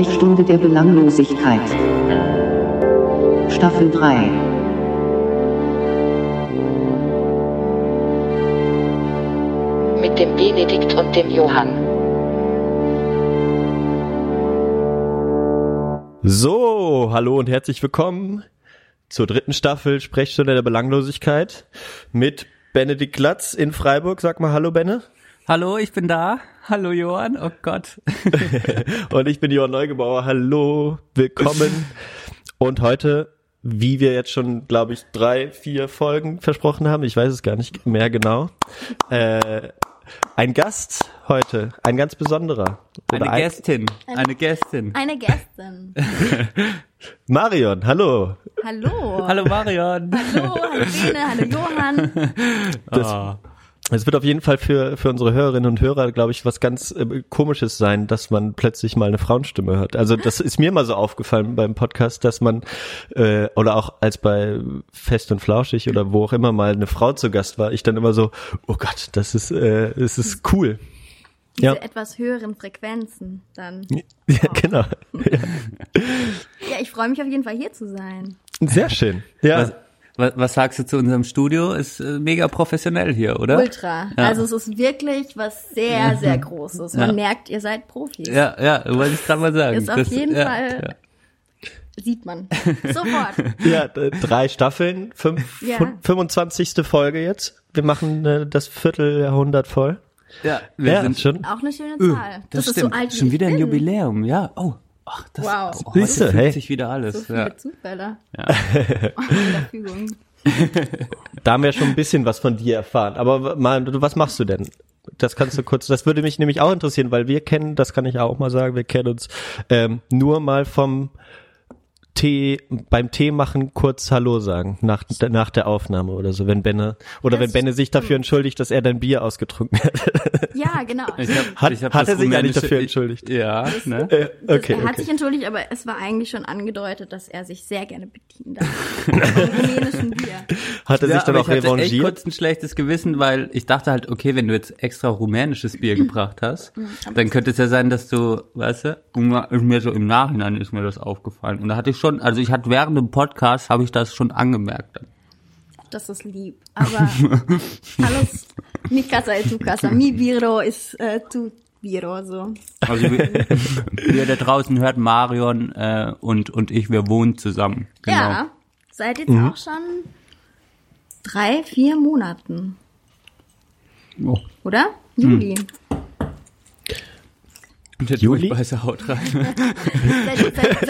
Sprechstunde der Belanglosigkeit. Staffel 3. mit dem Benedikt und dem Johann. So, hallo und herzlich willkommen zur dritten Staffel Sprechstunde der Belanglosigkeit mit Benedikt Glatz in Freiburg. Sag mal Hallo, Benne. Hallo, ich bin da. Hallo Johann, oh Gott. Und ich bin Johann Neugebauer. Hallo, willkommen. Und heute, wie wir jetzt schon, glaube ich, drei, vier Folgen versprochen haben, ich weiß es gar nicht mehr genau, äh, ein Gast heute, ein ganz besonderer. Oder Eine ein- Gästin, eine Gästin. Eine Gästin. Marion, hallo. Hallo. Hallo Marion. Hallo, hallo Bene, hallo Johann. Oh. Es wird auf jeden Fall für, für unsere Hörerinnen und Hörer, glaube ich, was ganz äh, Komisches sein, dass man plötzlich mal eine Frauenstimme hört. Also das ist mir mal so aufgefallen beim Podcast, dass man, äh, oder auch als bei Fest und Flauschig oder wo auch immer mal eine Frau zu Gast war, ich dann immer so, oh Gott, das ist, äh, das ist cool. Diese Ja. etwas höheren Frequenzen dann. Ja, genau. Ja, ich freue mich auf jeden Fall hier zu sein. Sehr schön. Ja. Was, was, was sagst du zu unserem Studio? Ist äh, mega professionell hier, oder? Ultra. Ja. Also es ist wirklich was sehr, sehr Großes. Man Ja. merkt, ihr seid Profis. Ja, ja, wollte ich gerade mal sagen. Ist auf jeden ja, Fall- Sieht man. Sofort. Ja, drei Staffeln, fünf, Ja. fün- 25. Folge jetzt. Wir machen äh, das Vierteljahrhundert voll. Ja, wir Ja, sind schon. Auch eine schöne Zahl. das, ist stimmt. so alt wie Schon ich wieder ein. Jubiläum, ja. Oh, ach, das Wow. oh, Siehste, hey. sich wieder So alles. viele ja. Zufälle. Ja. Da haben wir schon ein bisschen was von dir erfahren. Aber mal, was machst du denn? Das kannst du kurz, das würde mich nämlich auch interessieren, weil wir kennen, das kann ich auch mal sagen, wir kennen uns ähm, nur mal vom Tee, beim Tee machen kurz Hallo sagen, nach, nach der Aufnahme oder so, wenn Benne, oder Das wenn Benne sich dafür entschuldigt, dass er dein Bier ausgetrunken hat. Ja, genau. Ich hab, Hat- ich hab hat das er sich eigentlich rumänische- dafür entschuldigt? Ja, ne? Äh, Das, okay, er hat okay. sich entschuldigt, aber es war eigentlich schon angedeutet, dass er sich sehr gerne bedienen darf. Rumänischen Bier. Hat er sich dann auch ich hatte echt revanchiert? kurz ein schlechtes Gewissen, weil ich dachte halt, okay, wenn du jetzt extra rumänisches Bier gebracht hast, dann könnte es ja sein, dass du, weißt du, mir so im Nachhinein ist mir das aufgefallen. Und da hatte ich schon, also ich hatte während dem Podcast, habe ich das schon angemerkt. Dann. Das ist lieb. Aber alles, mi casa es tu casa, mi biro ist äh, tu biro, so. Also wir, wir da draußen hört Marion äh, und, und ich, wir wohnen zusammen. Genau. Ja, seit jetzt Mhm. auch schon drei, vier Monaten, Oh. oder? Juli. Und der Juli? Durchbeißer haut rein. Seit, seit,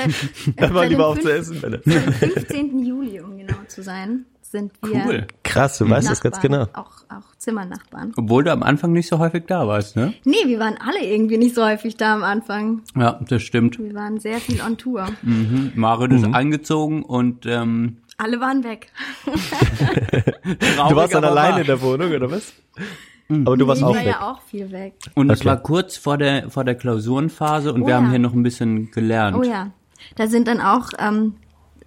seit, mal seit, lieber auf zu essen, Benne. seit dem 15. Juli, um genau zu sein, sind wir Cool. Krass, du weißt das ganz genau. Auch, auch Zimmernachbarn. Obwohl du am Anfang nicht so häufig da warst, ne? Nee, wir waren alle irgendwie nicht so häufig da am Anfang. Ja, das stimmt. Wir waren sehr viel on Tour. Marion ist angezogen und ähm, Alle waren weg. Du warst dann alleine in der Wohnung, oder was? Aber du warst ich auch war weg. ja auch viel weg. Und es Okay. war kurz vor der vor der Klausurenphase und Oh wir ja. haben hier noch ein bisschen gelernt. Oh ja. Da sind dann auch ähm,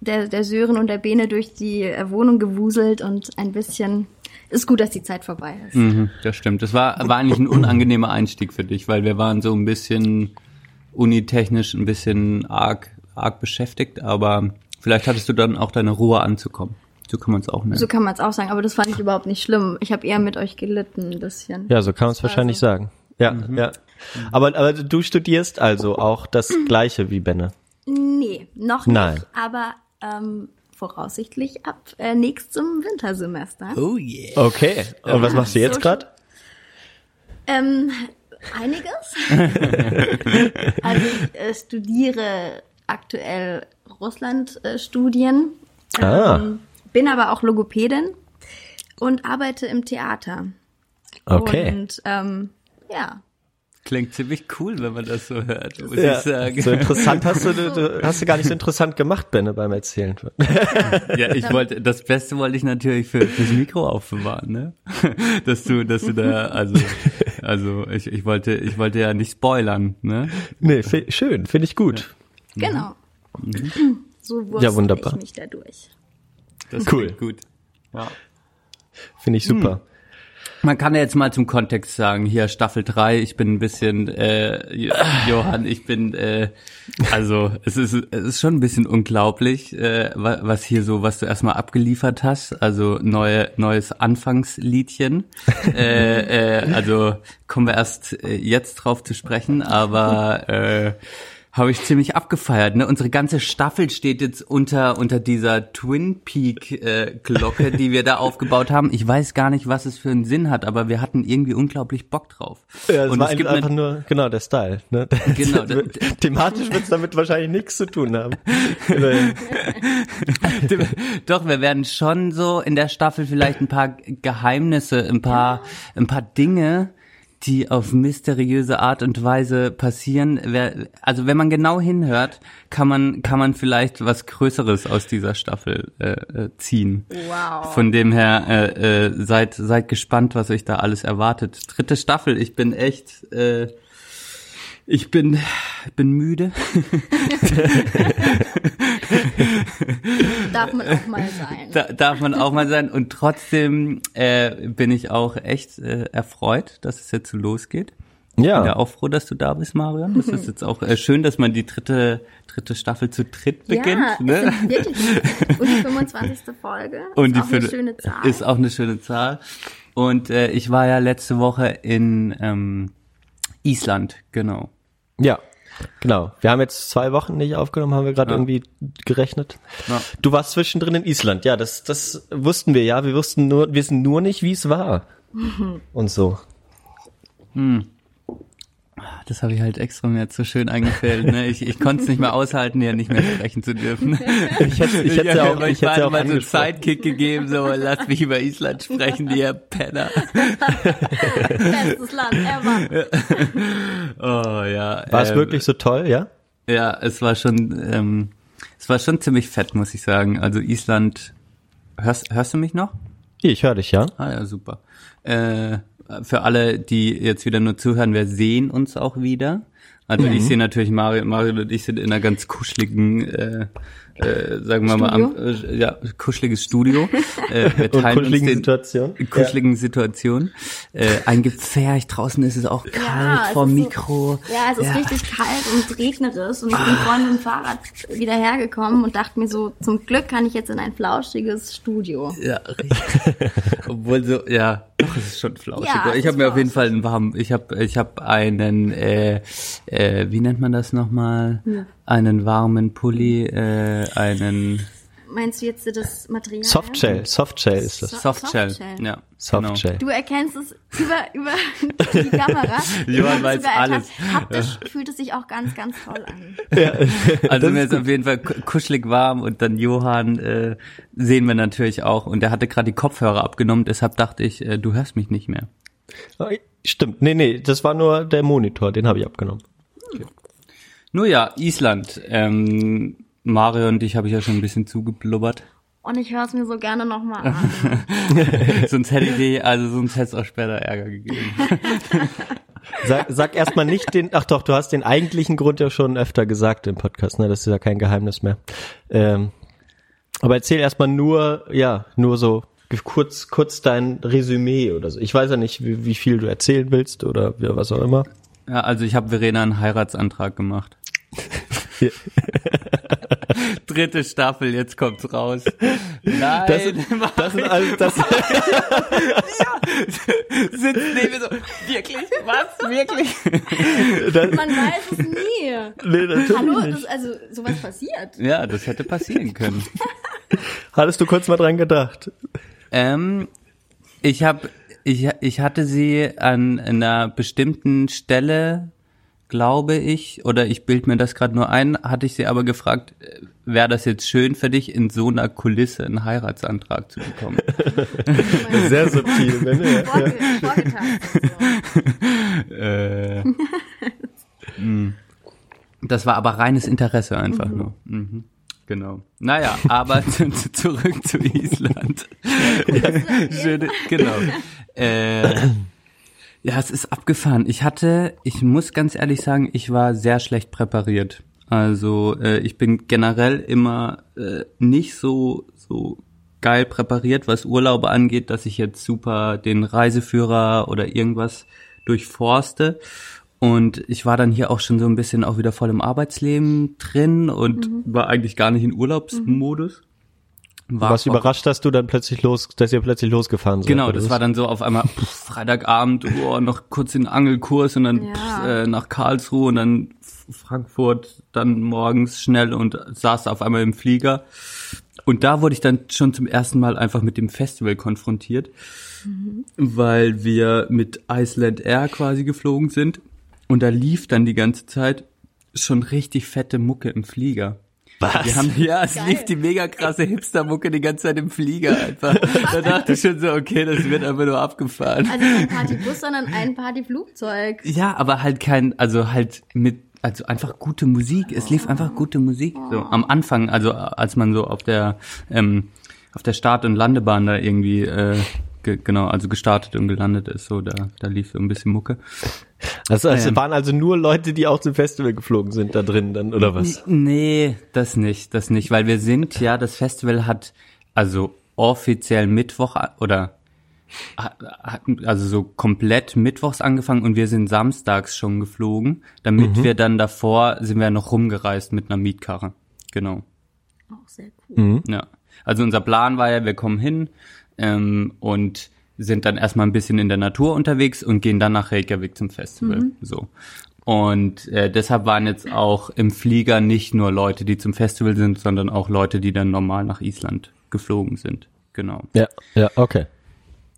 der, der Sören und der Bene durch die äh, Wohnung gewuselt und ein bisschen. Ist gut, dass die Zeit vorbei ist. Mhm, das stimmt. Das war war eigentlich ein unangenehmer Einstieg für dich, weil wir waren so ein bisschen unitechnisch ein bisschen arg arg beschäftigt, aber vielleicht hattest du dann auch deine Ruhe anzukommen. So kann man es auch nennen. So kann man es auch sagen, aber das fand ich überhaupt nicht schlimm. Ich habe eher mit euch gelitten ein bisschen. Ja, so kann man es wahrscheinlich so. sagen. Ja, ja. Aber, aber du studierst also auch das Gleiche wie Benne. Nee, noch nicht. Nein. Aber ähm, voraussichtlich ab äh, nächstem Wintersemester. oh yeah. Okay. Und was machst du jetzt So gerade? Ähm, einiges. also ich äh, studiere aktuell Russland-Studien, Ah. ähm, bin aber auch Logopädin und arbeite im Theater. Okay. Und ähm, ja, Klingt ziemlich cool, wenn man das so hört, muss Ja, ich sagen. so interessant hast du, du hast du gar nicht so interessant gemacht, Benne, beim Erzählen. Ja, ich wollte, das Beste wollte ich natürlich für fürs Mikro aufbewahren, ne? Dass du, dass du da, also, also ich, ich wollte, ich wollte ja nicht spoilern, ne? Nee, schön, finde ich gut. Genau. So wurstel Ja, wunderbar. ich mich dadurch. Das Cool. Gut. Ja. Finde ich super. Man kann ja jetzt mal zum Kontext sagen, hier Staffel 3, ich bin ein bisschen, äh, Jo- Johann, ich bin, äh, also es ist, es ist schon ein bisschen unglaublich, äh, wa- was hier so, was du erstmal abgeliefert hast, also neue, neues Anfangsliedchen. äh, äh, also kommen wir erst äh, jetzt drauf zu sprechen, aber äh, habe ich ziemlich abgefeiert. Ne? Unsere ganze Staffel steht jetzt unter unter dieser Twin Peak äh, Glocke, die wir da aufgebaut haben. Ich weiß gar nicht, was es für einen Sinn hat, aber wir hatten irgendwie unglaublich Bock drauf. Ja, es Und war es gibt einfach eine- nur, genau, der Style. Ne? Genau, Das wird- Thematisch wird es damit wahrscheinlich nichts zu tun haben. Doch, wir werden schon so in der Staffel vielleicht ein paar Geheimnisse, ein paar, ein paar Dinge, die auf mysteriöse Art und Weise passieren. Also wenn man genau hinhört, kann man, kann man vielleicht was Größeres aus dieser Staffel äh, äh, ziehen. Wow. Von dem her, äh, äh, seid, seid gespannt, was euch da alles erwartet. Dritte Staffel, ich bin echt, äh, ich bin, bin müde. Darf man auch mal sein. Da, darf man auch mal sein. Und trotzdem äh, bin ich auch echt äh, erfreut, dass es jetzt so losgeht. Ich bin ja ja, auch froh, dass du da bist, Marion. Das ist jetzt auch äh, schön, dass man die dritte, dritte Staffel zu dritt beginnt. ja, ne? es sind wirklich und die 25. Folge Und ist die auch eine schöne Zahl. Ist auch eine schöne Zahl. Und äh, ich war ja letzte Woche in ähm, Island, genau. ja, genau. Wir haben jetzt zwei Wochen nicht aufgenommen, haben wir gerade Ja. irgendwie gerechnet. Ja. Du warst zwischendrin in Island. Ja, das, das wussten wir ja. Wir wussten nur, wir wissen nur nicht, wie es war. Und so. Das habe ich halt extra mir jetzt so schön eingefällt. Ne? Ich, ich konnte es nicht mehr aushalten, hier nicht mehr sprechen zu dürfen. Ich hätte, ich hätte ja auch, ich hätte ja auch mal so einen. Sidekick gegeben, so lass mich über Island sprechen, ihr Penner. Bestes Land ever. Oh ja. War es ähm, wirklich so toll, ja? Ja, es war schon, ähm, es war schon ziemlich fett, muss ich sagen. Also Island, hörst, hörst du mich noch? Ich höre dich, ja. Ah ja, super. Äh, für alle, die jetzt wieder nur zuhören, wir sehen uns auch wieder. Also ich sehe natürlich Mario, Mario und ich sind in einer ganz kuscheligen, äh, äh, sagen wir mal, am, äh, ja, kuscheliges Studio. Äh, wir Und teilen uns kuscheligen den, Situation. kuscheligen Situation. Äh, ein Gepfercht, draußen ist es auch kalt Ja, vor ist so- Mikro. Ja, es ist richtig kalt und regnerisch und ich bin vorhin mit dem Fahrrad wieder hergekommen und dachte mir so, zum Glück kann ich jetzt in ein flauschiges Studio. Ja, richtig. Obwohl so, ja, doch, es ist schon flauschig. Ja, ich habe mir auf jeden. Fall einen warmen, ich habe ich hab einen, äh, äh, wie nennt man das nochmal? Einen warmen Pulli, äh, einen Meinst du jetzt das Material? Softshell, Softshell ist das. So- Softshell. Softshell. Ja, Softshell. Du erkennst es über, über die Kamera. Johann weiß alles. Haptisch fühlt es sich auch ganz, ganz toll an. Genau. Also mir ist auf jeden Fall ku- kuschelig warm und dann Johann äh, sehen wir natürlich auch und der hatte gerade die Kopfhörer abgenommen, deshalb dachte ich, äh, du hörst mich nicht mehr. Stimmt, nee, nee, das war nur der Monitor, den habe ich abgenommen. Nur ja, Island. Ähm, Mario und dich habe ich ja schon ein bisschen zugeblubbert. Und ich höre es mir so gerne nochmal an. sonst hätte ich dir, also sonst hätte es auch später Ärger gegeben. Sag, sag erstmal nicht den, ach doch, du hast den eigentlichen Grund ja schon öfter gesagt im Podcast, ne? Das ist ja kein Geheimnis mehr. Ähm, aber erzähl erstmal nur, ja, nur so kurz, kurz dein Resümee oder so. Ich weiß ja nicht, wie, wie viel du erzählen willst oder wie- was auch immer. Ja, also ich habe Verena einen Heiratsantrag gemacht. Dritte Staffel, jetzt kommt's raus. Nein, Das, ist- das ist alles, das, sitzt neben so, wirklich? Was? Wirklich? das Man weiß es nie. nee, natürlich Hallo, nicht. das, also sowas passiert. Ja, das hätte passieren können. Hattest du kurz mal dran gedacht? Ähm, ich habe, ich, ich hatte sie an einer bestimmten Stelle glaube ich, oder ich bild mir das gerade nur ein, hatte ich sie aber gefragt, äh, wäre das jetzt schön für dich, in so einer Kulisse einen Heiratsantrag zu bekommen? Sehr subtil. Ne? Vorge vorgetastet. So. äh, mh. das war aber reines Interesse einfach nur. Mhm. Genau. Naja, aber zu, zu, zurück zu Island. Schöne, genau. Äh, ja, es ist abgefahren. Ich hatte, ich muss ganz ehrlich sagen, ich war sehr schlecht präpariert. Also äh, ich bin generell immer äh, nicht so so geil präpariert, was Urlaube angeht, dass ich jetzt super den Reiseführer oder irgendwas durchforste. Und ich war dann hier auch schon so ein bisschen auch wieder voll im Arbeitsleben drin und war eigentlich gar nicht in Urlaubsmodus. War Was überrascht, dass du dann plötzlich los, dass ihr plötzlich losgefahren seid. Genau, das was? war dann so auf einmal pff, Freitagabend, oh, noch kurz den Angelkurs und dann Ja. pff, äh, nach Karlsruhe und dann Frankfurt, dann morgens schnell und saß auf einmal im Flieger. Und da wurde ich dann schon zum ersten Mal einfach mit dem Festival konfrontiert, weil wir mit Iceland Air quasi geflogen sind und da lief dann die ganze Zeit schon richtig fette Mucke im Flieger. Was? Wir haben, ja, es Geil. lief die mega krasse Hipster-Mucke die ganze Zeit im Flieger einfach. Da dachte ich schon so, okay, das wird einfach nur abgefahren. Also kein Partybus, sondern ein Partyflugzeug. Ja, aber halt kein, also halt mit, also einfach gute Musik. Es lief einfach gute Musik. So am Anfang, also als man so auf der, ähm, auf der Start- und Landebahn da irgendwie, äh, ge genau, also gestartet und gelandet ist, so da, da lief so ein bisschen Mucke. Also, es Ähm. waren also nur Leute, die auch zum Festival geflogen sind da drin dann, oder was? Nee, das nicht, das nicht, weil wir sind ja, das Festival hat also offiziell Mittwoch oder hat, hat- also so komplett mittwochs angefangen und wir sind samstags schon geflogen, damit wir dann davor sind wir noch rumgereist mit einer Mietkarre. Genau. Auch sehr cool. Ja. Also unser Plan war ja, wir kommen hin ähm, und sind dann erstmal ein bisschen in der Natur unterwegs und gehen dann nach Reykjavik zum Festival. So. Und äh, deshalb waren jetzt auch im Flieger nicht nur Leute, die zum Festival sind, sondern auch Leute, die dann normal nach Island geflogen sind. Genau. Ja, ja, okay.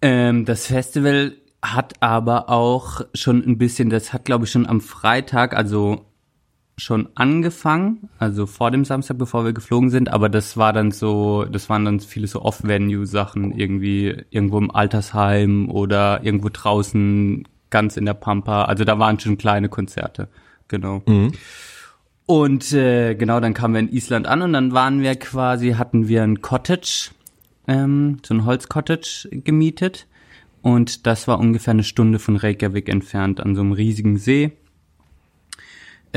Ähm, das Festival hat aber auch schon ein bisschen, das hat glaube ich schon am Freitag, also schon angefangen, also vor dem Samstag, bevor wir geflogen sind, aber das war dann so, das waren dann viele so Off-Venue-Sachen, irgendwie irgendwo im Altersheim oder irgendwo draußen ganz in der Pampa, also da waren schon kleine Konzerte, genau. Und äh, genau, dann kamen wir in Island an und dann waren wir quasi, hatten wir ein Cottage, ähm, so ein Holzcottage gemietet. Und das war ungefähr eine Stunde von Reykjavik entfernt, an so einem riesigen See.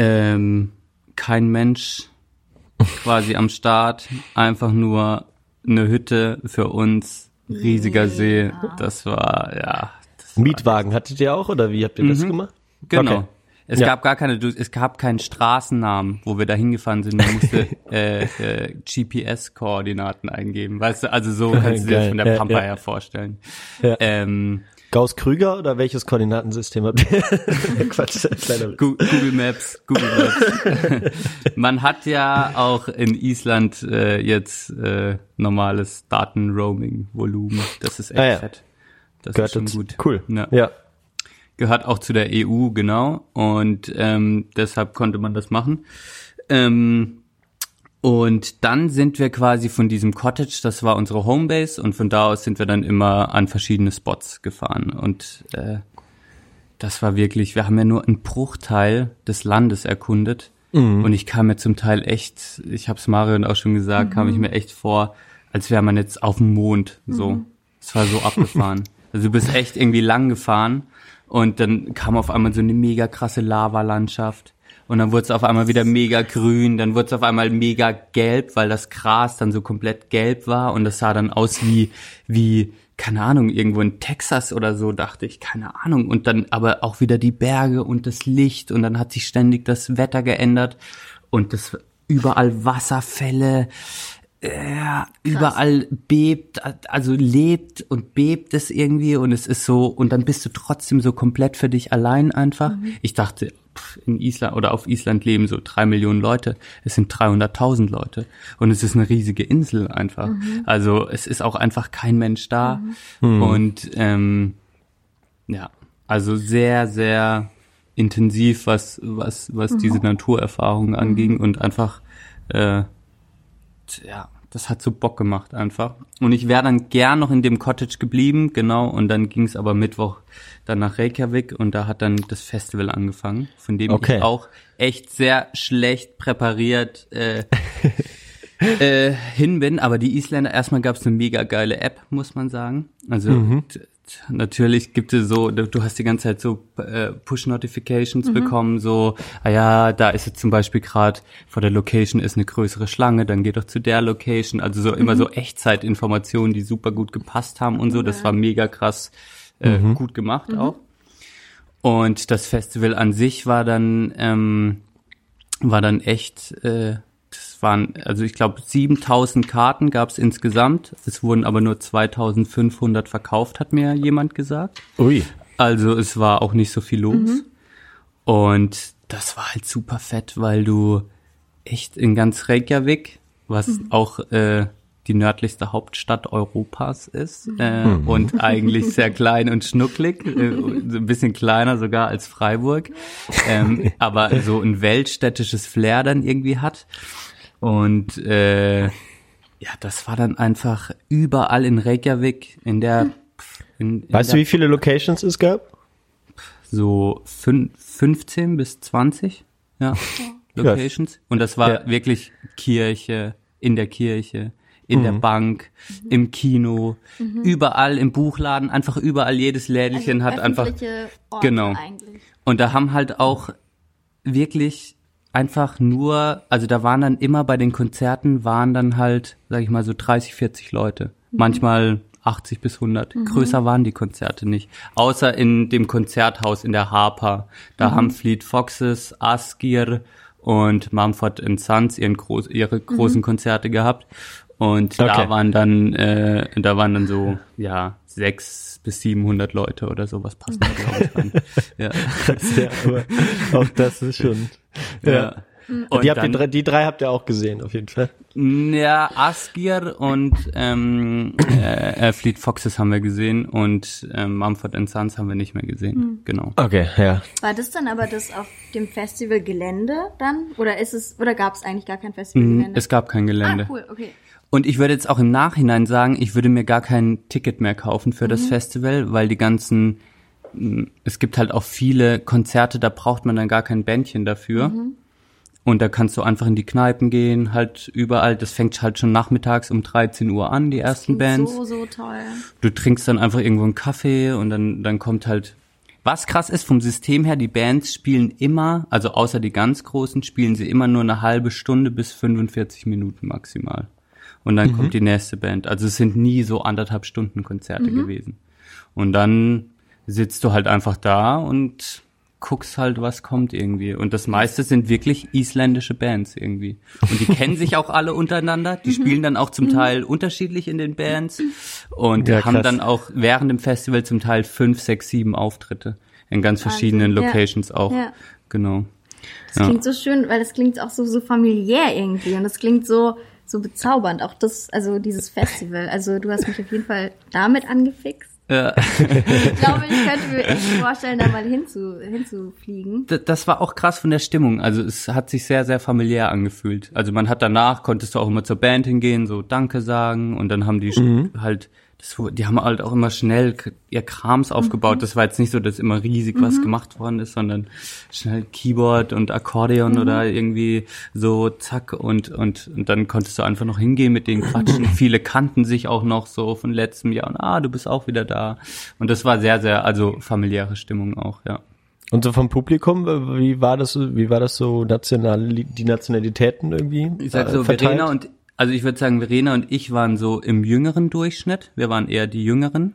Ähm, kein Mensch quasi am Start, einfach nur eine Hütte für uns, riesiger See. Das war, ja. Das war Mietwagen hattet ihr auch, oder wie habt ihr das gemacht? Genau. Okay. Es Ja. gab gar keine, es gab keinen Straßennamen, wo wir da hingefahren sind. Man musste äh, äh, GPS-Koordinaten eingeben. Weißt du, also so kannst du dir das von der Ja, Pampa ja. her vorstellen. Ja. Ähm, Gauss-Krüger oder welches Koordinatensystem habt ihr? Quatsch, kleiner Google Maps, Google Maps. Man hat ja auch in Island äh, jetzt äh, normales Datenroaming-Volumen. Das ist echt Ah, ja. fett. Das Gehört ist schon gut. Cool. Ja. ja. gehört auch zu der EU, genau. Und ähm, deshalb konnte man das machen. Ähm, und dann sind wir quasi von diesem Cottage, das war unsere Homebase, und von da aus sind wir dann immer an verschiedene Spots gefahren. Und äh, das war wirklich, wir haben ja nur einen Bruchteil des Landes erkundet. Und ich kam mir zum Teil echt, ich habe es Marion auch schon gesagt, kam ich mir echt vor, als wäre man jetzt auf dem Mond. So, es war so abgefahren. Also du bist echt irgendwie lang gefahren und dann kam auf einmal so eine mega krasse Lavalandschaft. Und dann wurde es auf einmal wieder mega grün, dann wurde es auf einmal mega gelb, weil das Gras dann so komplett gelb war. Und das sah dann aus wie, wie, keine Ahnung, irgendwo in Texas oder so, dachte ich, keine Ahnung. Und dann aber auch wieder die Berge und das Licht. Und dann hat sich ständig das Wetter geändert. Und das überall Wasserfälle, ja, überall bebt, also lebt und bebt es irgendwie. Und es ist so, und dann bist du trotzdem so komplett für dich allein einfach. Ich dachte, in Island oder auf Island leben so drei Millionen Leute. Es sind 300.000 Leute. Und es ist eine riesige Insel einfach. Also es ist auch einfach kein Mensch da. Und ähm, ja, also sehr, sehr intensiv, was, was, was diese Naturerfahrungen anging und einfach, äh, ja, das hat so Bock gemacht einfach. Und ich wäre dann gern noch in dem Cottage geblieben, genau, und dann ging es aber Mittwoch dann nach Reykjavik und da hat dann das Festival angefangen, von dem Okay. ich auch echt sehr schlecht präpariert äh, äh, hin bin. Aber die Isländer, erstmal gab es eine mega geile App, muss man sagen. Also t- natürlich gibt es so, du hast die ganze Zeit so äh, Push-Notifications bekommen, so, ah ja, da ist jetzt zum Beispiel gerade vor der Location ist eine größere Schlange, dann geh doch zu der Location. Also so immer so Echtzeitinformationen, die super gut gepasst haben und so. Das war mega krass äh, gut gemacht auch. Und das Festival an sich war dann ähm, war dann echt, äh, das waren, also ich glaube 7000 Karten gab es insgesamt. Es wurden aber nur 2500 verkauft, hat mir jemand gesagt. Ui. Also es war auch nicht so viel los. Und das war halt super fett, weil du echt in ganz Reykjavik, was auch äh, die nördlichste Hauptstadt Europas ist äh, und eigentlich sehr klein und schnucklig, äh, so ein bisschen kleiner sogar als Freiburg, ähm, aber so ein weltstädtisches Flair dann irgendwie hat. Und äh, ja, das war dann einfach überall in Reykjavik, in der in, in Weißt der du, wie viele Locations es gab? so fün 15 bis 20 ja, Locations. Und das war Ja. wirklich Kirche, in der Kirche, in der Bank, im Kino, überall im Buchladen, einfach überall jedes Lädchen hat einfach. Also Orte Genau. eigentlich. Und da haben halt auch wirklich einfach nur, also da waren dann immer bei den Konzerten waren dann halt, sag ich mal, so 30, 40 Leute. Manchmal 80 bis 100. Größer waren die Konzerte nicht. Außer in dem Konzerthaus in der Harper. Da haben Fleet Foxes, Askir und Mumford Sons ihren groß, ihre großen Konzerte gehabt. Und Okay. da waren dann, äh, da waren dann so, ja, sechs bis 700 Leute oder sowas passen da, glaube ich, rein. Ja. ja, aber auch das ist schon. Ja. ja. Und die, habt ihr dann- drei, die drei habt ihr auch gesehen, auf jeden Fall. Ja, Askir und ähm, äh, äh, Fleet Foxes haben wir gesehen und ähm, Mumford Sons haben wir nicht mehr gesehen. Genau. Okay, ja. War das dann aber das auf dem Festivalgelände dann? Oder ist es, oder gab es eigentlich gar kein Festivalgelände? Mhm, Es gab kein Gelände. ah, cool, okay. Und ich würde jetzt auch im Nachhinein sagen, ich würde mir gar kein Ticket mehr kaufen für das Festival, weil die ganzen, mh, es gibt halt auch viele Konzerte, da braucht man dann gar kein Bändchen dafür. Und da kannst du einfach in die Kneipen gehen, halt überall. Das fängt halt schon nachmittags um 13 Uhr an, die ersten Bands. So, so toll. du trinkst dann einfach irgendwo einen Kaffee und dann, dann kommt halt. Was krass ist vom System her, die Bands spielen immer, also außer die ganz großen, spielen sie immer nur eine halbe Stunde bis 45 Minuten maximal. Und dann kommt die nächste Band. Also es sind nie so anderthalb Stunden Konzerte gewesen. Und dann sitzt du halt einfach da und guckst halt, was kommt irgendwie. Und das meiste sind wirklich isländische Bands irgendwie. Und die kennen sich auch alle untereinander. Die spielen dann auch zum Teil unterschiedlich in den Bands und Ja, haben krass. dann auch während dem Festival zum Teil fünf, sechs, sieben Auftritte in ganz verschiedenen Ja. Locations auch. Ja. Genau. Das Ja. klingt so schön, weil das klingt auch so, so familiär irgendwie und das klingt so, so bezaubernd. Auch das, also dieses Festival. Also du hast mich auf jeden Fall damit angefixt. Ja. Ich glaube, ich könnte mir echt vorstellen, da mal hinzu, hinzufliegen. D- das war auch krass von der Stimmung. Also es hat sich sehr, sehr familiär angefühlt. Also man hat danach, konntest du auch immer zur Band hingehen, so Danke sagen und dann haben die halt, das, die haben halt auch immer schnell ihr Krams aufgebaut. Das war jetzt nicht so, dass immer riesig was gemacht worden ist, sondern schnell Keyboard und Akkordeon oder irgendwie so zack und, und, und dann konntest du einfach noch hingehen mit denen quatschen. Viele kannten sich auch noch so von letztem Jahr und ah, du bist auch wieder da. Und das war sehr, sehr, also familiäre Stimmung auch, ja. Und so vom Publikum, wie war das, wie war das so national, die Nationalitäten irgendwie? Ich sag äh, so, verteilt? Verena und, also ich würde sagen, Verena und ich waren so im jüngeren Durchschnitt. Wir waren eher die Jüngeren.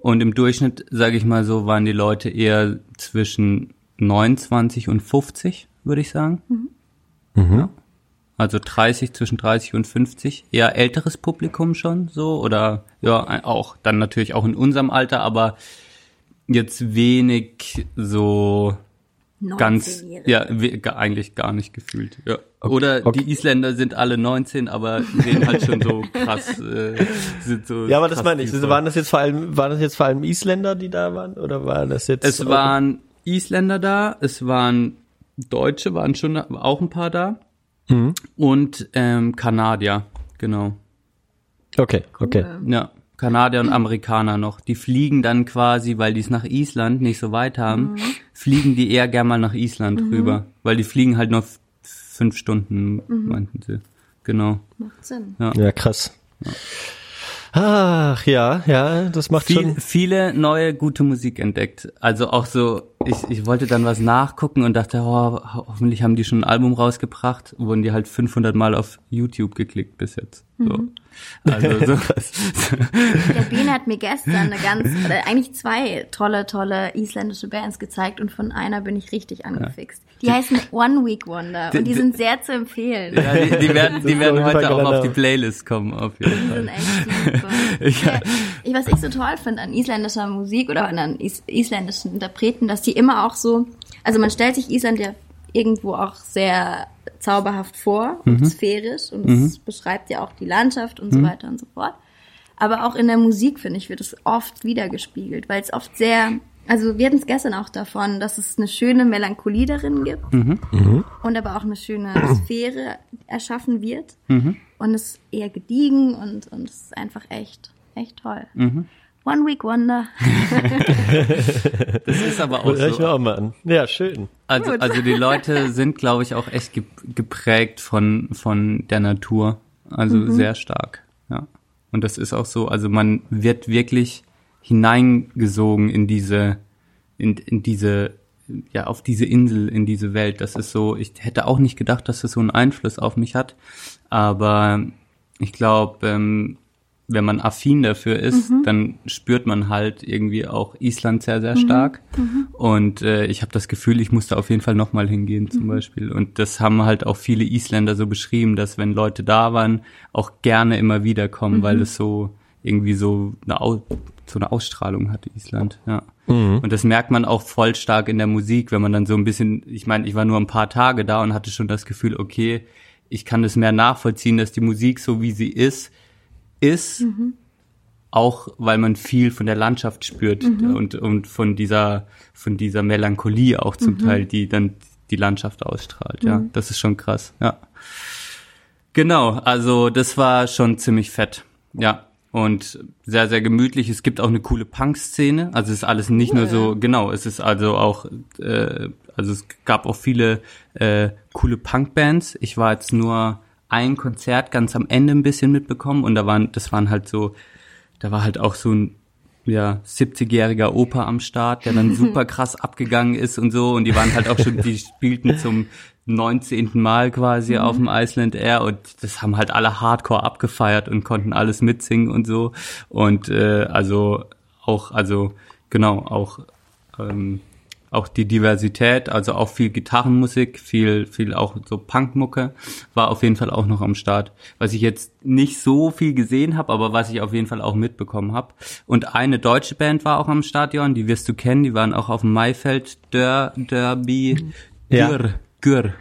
Und im Durchschnitt, sage ich mal so, waren die Leute eher zwischen 29 und 50, würde ich sagen. Ja. Also 30, zwischen 30 und 50. Eher älteres Publikum schon so. Oder ja, auch dann natürlich auch in unserem Alter, aber jetzt wenig so ganz, 19-Jährige. ja, eigentlich gar nicht gefühlt. Ja. Oder okay. die Isländer sind alle 19, aber sehen halt schon so krass, äh, sind so. Ja, aber das meine ich. Also waren das jetzt vor allem, waren das jetzt vor allem Isländer, die da waren? Oder waren das jetzt? Es waren Isländer da, es waren Deutsche, waren schon auch ein paar da. Und ähm, Kanadier, genau. Okay, okay. Ja, Kanadier und Amerikaner noch. Die fliegen dann quasi, weil die es nach Island nicht so weit haben, fliegen die eher gern mal nach Island rüber. Weil die fliegen halt nur fünf Stunden, meinten sie. Genau. Macht Sinn. Ja, krass. Ach ja, ja, das macht Viel, schon. viele neue gute Musik entdeckt. Also auch so, ich, ich wollte dann was nachgucken und dachte, oh, ho- hoffentlich haben die schon ein Album rausgebracht. Wurden die halt 500 Mal auf YouTube geklickt bis jetzt. So. Also so, Der Bene hat mir gestern eine ganz, oder eigentlich zwei tolle, tolle isländische Bands gezeigt und von einer bin ich richtig angefixt. Die heißen One Week Wonder und die die- sind sehr zu empfehlen. ja, die, die werden, die werden heute auch auf die. Playlist kommen, auf jeden Die Fall. sind echt super. ja. ich, was ich so toll finde an isländischer Musik oder an is isländischen Interpreten, dass die immer auch so, also man stellt sich Island ja irgendwo auch sehr zauberhaft vor und sphärisch und es beschreibt ja auch die Landschaft und so weiter und so fort. Aber auch in der Musik, finde ich, wird es oft wiedergespiegelt, weil es oft sehr, also wir hatten es gestern auch davon, dass es eine schöne Melancholie darin gibt und aber auch eine schöne Sphäre erschaffen wird und es ist eher gediegen und, und es ist einfach echt, echt toll. One Week Wonder. Das ist aber auch Hör ich mir so. auch mal an. Ja, schön. Also, Gut. also die Leute sind, glaube ich, auch echt ge geprägt von, von der Natur. Also sehr stark. Ja. Und das ist auch so, also man wird wirklich hineingesogen in diese, in, in diese, ja, auf diese Insel, in diese Welt. Das ist so, ich hätte auch nicht gedacht, dass das so einen Einfluss auf mich hat. Aber ich glaube, ähm, wenn man affin dafür ist, dann spürt man halt irgendwie auch Island sehr, sehr stark. Und äh, ich habe das Gefühl, ich muss da auf jeden Fall nochmal hingehen zum Beispiel. Und das haben halt auch viele Isländer so beschrieben, dass wenn Leute da waren, auch gerne immer wieder kommen, weil es so irgendwie so eine, Au so eine Ausstrahlung hatte, Island. Ja. Und das merkt man auch voll stark in der Musik, wenn man dann so ein bisschen, ich meine, ich war nur ein paar Tage da und hatte schon das Gefühl, okay, ich kann das mehr nachvollziehen, dass die Musik so wie sie ist, ist, auch weil man viel von der Landschaft spürt und, und von dieser, von dieser Melancholie auch zum Teil, die dann die Landschaft ausstrahlt. Ja, das ist schon krass. Ja. Genau, also das war schon ziemlich fett. Ja. Und sehr, sehr gemütlich. Es gibt auch eine coole Punk-Szene. Also es ist alles nicht nur so, genau, es ist also auch, äh, also es gab auch viele äh, coole Punk-Bands. Ich war jetzt nur ein Konzert ganz am Ende ein bisschen mitbekommen und da waren, das waren halt so, da war halt auch so ein ja, 70-jähriger Opa am Start, der dann super krass abgegangen ist und so. Und die waren halt auch schon, die spielten zum 19. Mal quasi auf dem Iceland Air und das haben halt alle Hardcore abgefeiert und konnten alles mitsingen und so. Und äh, also auch, also genau, auch ähm, auch die Diversität, also auch viel Gitarrenmusik, viel, viel auch so Punkmucke, war auf jeden Fall auch noch am Start. Was ich jetzt nicht so viel gesehen habe, aber was ich auf jeden Fall auch mitbekommen habe. Und eine deutsche Band war auch am Stadion, die wirst du kennen, die waren auch auf dem Maifeld Der Derby Ja. Gür, Gür,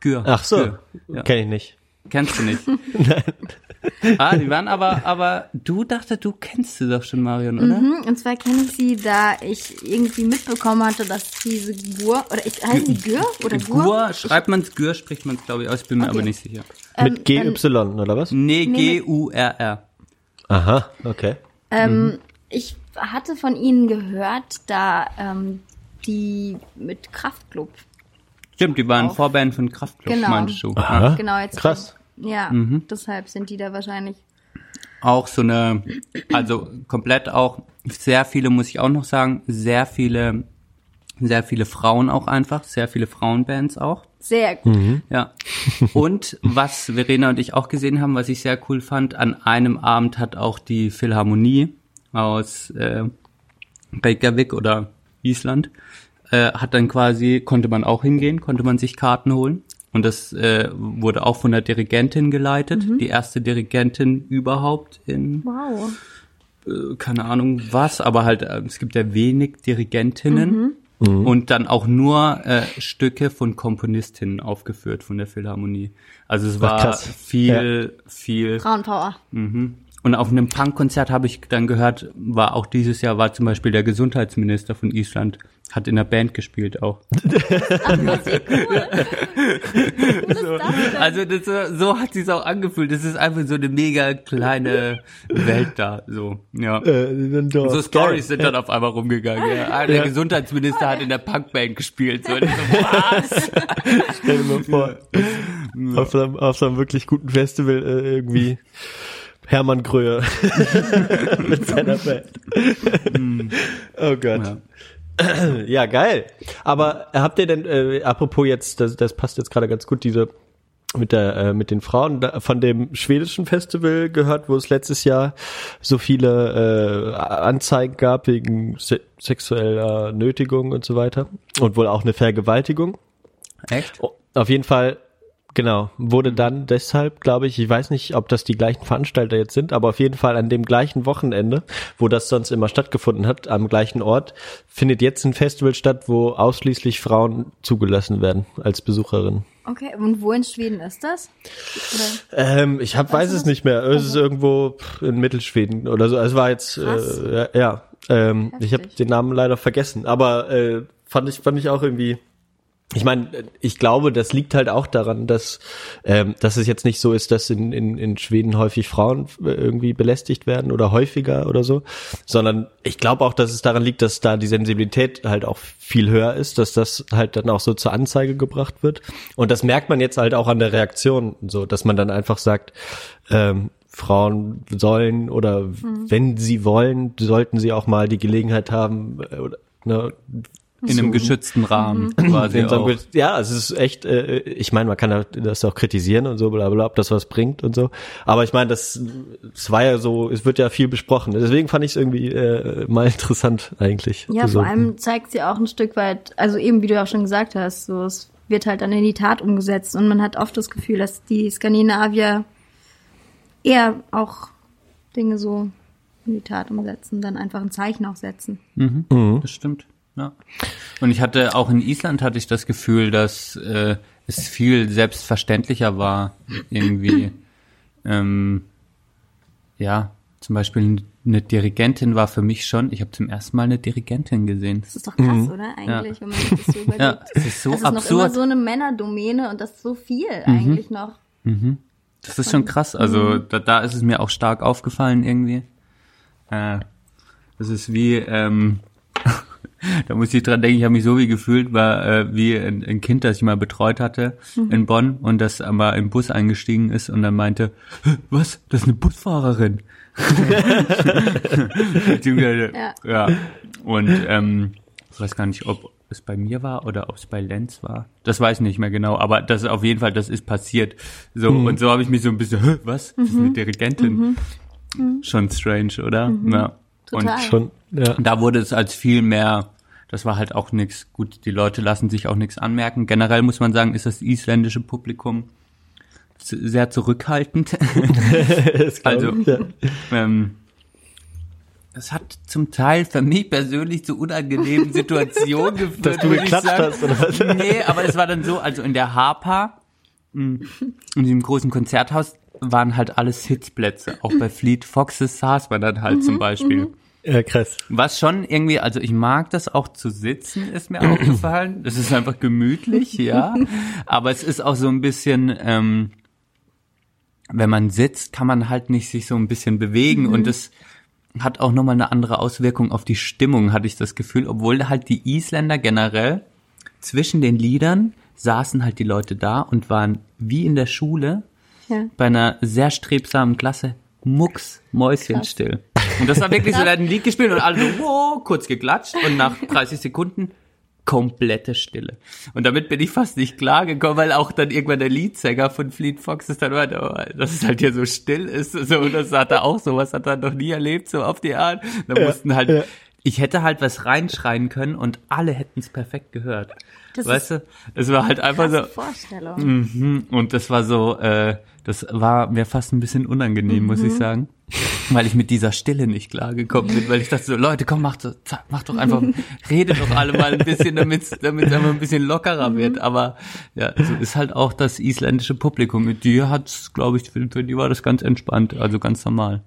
Gür. Ach so, Gür. Ja. kenne ich nicht. Kennst du nicht? Nein. Ah, die waren aber, aber du dachte, du kennst sie doch schon, Marion, oder? Mhm, Und zwar kenne ich sie, da ich irgendwie mitbekommen hatte, dass diese Gur, oder ich, heißt die Gür oder Gur? Gur, schreibt man's Gür, spricht man's glaube ich aus, bin mir Okay. aber nicht sicher. Mit Ähm, GY, oder was? Nee, Nee, G-U-R-R. Aha, okay. Ähm, Ich hatte von ihnen gehört, da ähm, die mit Kraftclub. Stimmt, die waren. Vorband von Kraftklub, Genau. meintest du. Aha. Genau, jetzt. Krass. Ja, Mhm. deshalb sind die da wahrscheinlich. Auch so eine, also komplett auch, sehr viele, muss ich auch noch sagen, sehr viele, sehr viele Frauen auch einfach, sehr viele Frauenbands auch. Sehr gut. Ja. Und was Verena und ich auch gesehen haben, was ich sehr cool fand, an einem Abend hat auch die Philharmonie aus äh, Reykjavik oder Island, äh, hat dann quasi, konnte man auch hingehen, konnte man sich Karten holen. Und das äh, wurde auch von der Dirigentin geleitet, die erste Dirigentin überhaupt in Wow. äh, keine Ahnung was, aber halt, äh, es gibt ja wenig Dirigentinnen und dann auch nur äh, Stücke von Komponistinnen aufgeführt von der Philharmonie. Also es war krass. viel, viel Frauenpower. und Und auf einem Punkkonzert habe ich dann gehört, war auch dieses Jahr war zum Beispiel der Gesundheitsminister von Island, hat in der Band gespielt auch. so, also das, so hat sich's auch angefühlt. Das ist einfach so eine mega kleine Welt da. So, ja. Äh, so Stories sind dann auf einmal rumgegangen. Ja. Ah, der Gesundheitsminister hat in der Punkband gespielt. So, so, was? Stell dir mal vor, auf, so einem, auf so einem wirklich guten Festival äh, irgendwie Hermann Gröhe mit seiner Band. oh Gott. Ja. Ja, geil. Aber habt ihr denn, äh, apropos jetzt, das, das passt jetzt gerade ganz gut, diese mit der äh, mit den Frauen von dem schwedischen Festival gehört, wo es letztes Jahr so viele äh, Anzeigen gab wegen se sexueller Nötigung und so weiter und wohl auch eine Vergewaltigung. Echt? Auf jeden Fall, genau, wurde dann deshalb, glaube ich, ich weiß nicht, ob das die gleichen Veranstalter jetzt sind, aber auf jeden Fall an dem gleichen Wochenende, wo das sonst immer stattgefunden hat, am gleichen Ort, findet jetzt ein Festival statt, wo ausschließlich Frauen zugelassen werden als Besucherinnen. Okay, und wo in Schweden ist das? Ähm, ich hab, weiß es nicht mehr. Es ist irgendwo pff, in Mittelschweden oder so. Es war jetzt, äh, ja, ja. Ähm, ich habe den Namen leider vergessen, aber äh, fand ich fand ich auch irgendwie. Ich meine, ich glaube, das liegt halt auch daran, dass ähm, dass es jetzt nicht so ist, dass in, in, in Schweden häufig Frauen äh, irgendwie belästigt werden oder häufiger oder so, sondern ich glaube auch, dass es daran liegt, dass da die Sensibilität halt auch viel höher ist, dass das halt dann auch so zur Anzeige gebracht wird. Und das merkt man jetzt halt auch an der Reaktion, so, dass man dann einfach sagt, ähm, Frauen sollen oder wenn sie wollen, sollten sie auch mal die Gelegenheit haben, äh, oder, ne, In einem geschützten Rahmen quasi den so auch. ja, es ist echt, äh, ich meine, man kann da- das auch kritisieren und so, bla bla, ob das was bringt und so. Aber ich meine, das, es war ja so, es wird ja viel besprochen. Deswegen fand ich es irgendwie äh, mal interessant eigentlich. Ja, so. vor allem zeigt sie auch ein Stück weit, also eben wie du auch schon gesagt hast, so es wird halt dann in die Tat umgesetzt und man hat oft das Gefühl, dass die Skandinavier eher auch Dinge so in die Tat umsetzen, dann einfach ein Zeichen auch setzen. Das stimmt. Ja. Und ich hatte auch in Island hatte ich das Gefühl, dass äh, es viel selbstverständlicher war, irgendwie. ähm, ja, zum Beispiel eine Dirigentin war für mich schon, ich habe zum ersten Mal eine Dirigentin gesehen. Das ist doch krass, oder? Eigentlich, wenn man sich das so überlegt. Ja, es ist so das ist noch immer absurd. so eine Männerdomäne und das ist so viel eigentlich noch. Das ist schon krass. Also da, da ist es mir auch stark aufgefallen irgendwie. Äh, das ist wie, ähm, da muss ich dran denken, ich habe mich so wie gefühlt, war äh, wie ein, ein Kind, das ich mal betreut hatte in Bonn und das einmal im Bus eingestiegen ist und dann meinte, "Hä, was, das ist eine Busfahrerin. Ja. ja. Und ähm, ich weiß gar nicht, ob es bei mir war oder ob es bei Lenz war. Das weiß ich nicht mehr genau, aber das ist auf jeden Fall, das ist passiert. So, und so habe ich mich so ein bisschen, was? Das ist eine Dirigentin. Schon strange, oder? Ja. Total. Und schon, ja. da wurde es als viel mehr, das war halt auch nix. Gut, die Leute lassen sich auch nichts anmerken. Generell muss man sagen, ist das isländische Publikum sehr zurückhaltend. Das Also- ich, ja. ähm, es hat zum Teil für mich persönlich zu unangenehmen Situationen geführt. Dass du geklatscht sagen. hast, oder was? Nee, aber es war dann so, also in der Hapa, mh, in diesem großen Konzerthaus, waren halt alles Sitzplätze. Auch bei Fleet Foxes saß man dann halt zum Beispiel. ja, krass. Was schon irgendwie, also ich mag das auch zu sitzen, ist mir aufgefallen. Das ist einfach gemütlich, ja. Aber es ist auch so ein bisschen, ähm, wenn man sitzt, kann man halt nicht sich so ein bisschen bewegen und das hat auch nochmal eine andere Auswirkung auf die Stimmung, hatte ich das Gefühl, obwohl halt die Isländer generell zwischen den Liedern saßen halt die Leute da und waren wie in der Schule Ja. bei einer sehr strebsamen Klasse mucks mäuschenstill. Und das war wirklich so, da hat ein Lied gespielt und alle so, wow, kurz geklatscht und nach 30 Sekunden komplette Stille. Und damit bin ich fast nicht klar gekommen, weil auch dann irgendwann der Leadsänger von Fleet Foxes dann meinte, oh, dass es halt hier so still ist. So, und das hat er auch so, was hat er noch nie erlebt, so auf die Art. Da mussten halt, ja. ich hätte halt was reinschreien können und alle hätten es perfekt gehört. Das weißt du? Es war halt einfach so, Vorstellung. Mhm. Und das war so, äh, das war mir fast ein bisschen unangenehm, muss ich sagen. weil ich mit dieser Stille nicht klargekommen bin, weil ich dachte so, Leute, komm, mach, so, mach doch einfach, rede doch alle mal ein bisschen, damit es einfach ein bisschen lockerer wird. Aber ja, so ist halt auch das isländische Publikum. Mit dir hat's, glaube ich, für, für die war das ganz entspannt, also ganz normal.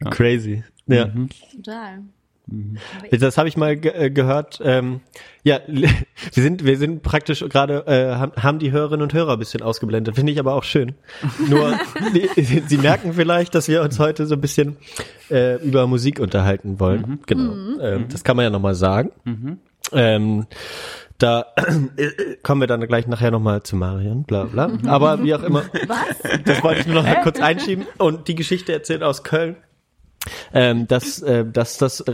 Ja. Crazy. Ja. Mhm. Total. Das habe ich mal ge äh, gehört. Ähm, ja, wir sind wir sind praktisch gerade äh, haben, die Hörerinnen und Hörer ein bisschen ausgeblendet. Finde ich aber auch schön. Nur die, sie merken vielleicht, dass wir uns heute so ein bisschen äh, über Musik unterhalten wollen. Mhm. Genau. Ähm, das kann man ja noch mal sagen. Ähm, da äh, kommen wir dann gleich nachher nochmal zu Marian, bla bla. Aber wie auch immer. Was? Das wollte ich nur noch mal kurz einschieben und die Geschichte erzählt aus Köln, ähm, dass, äh, dass das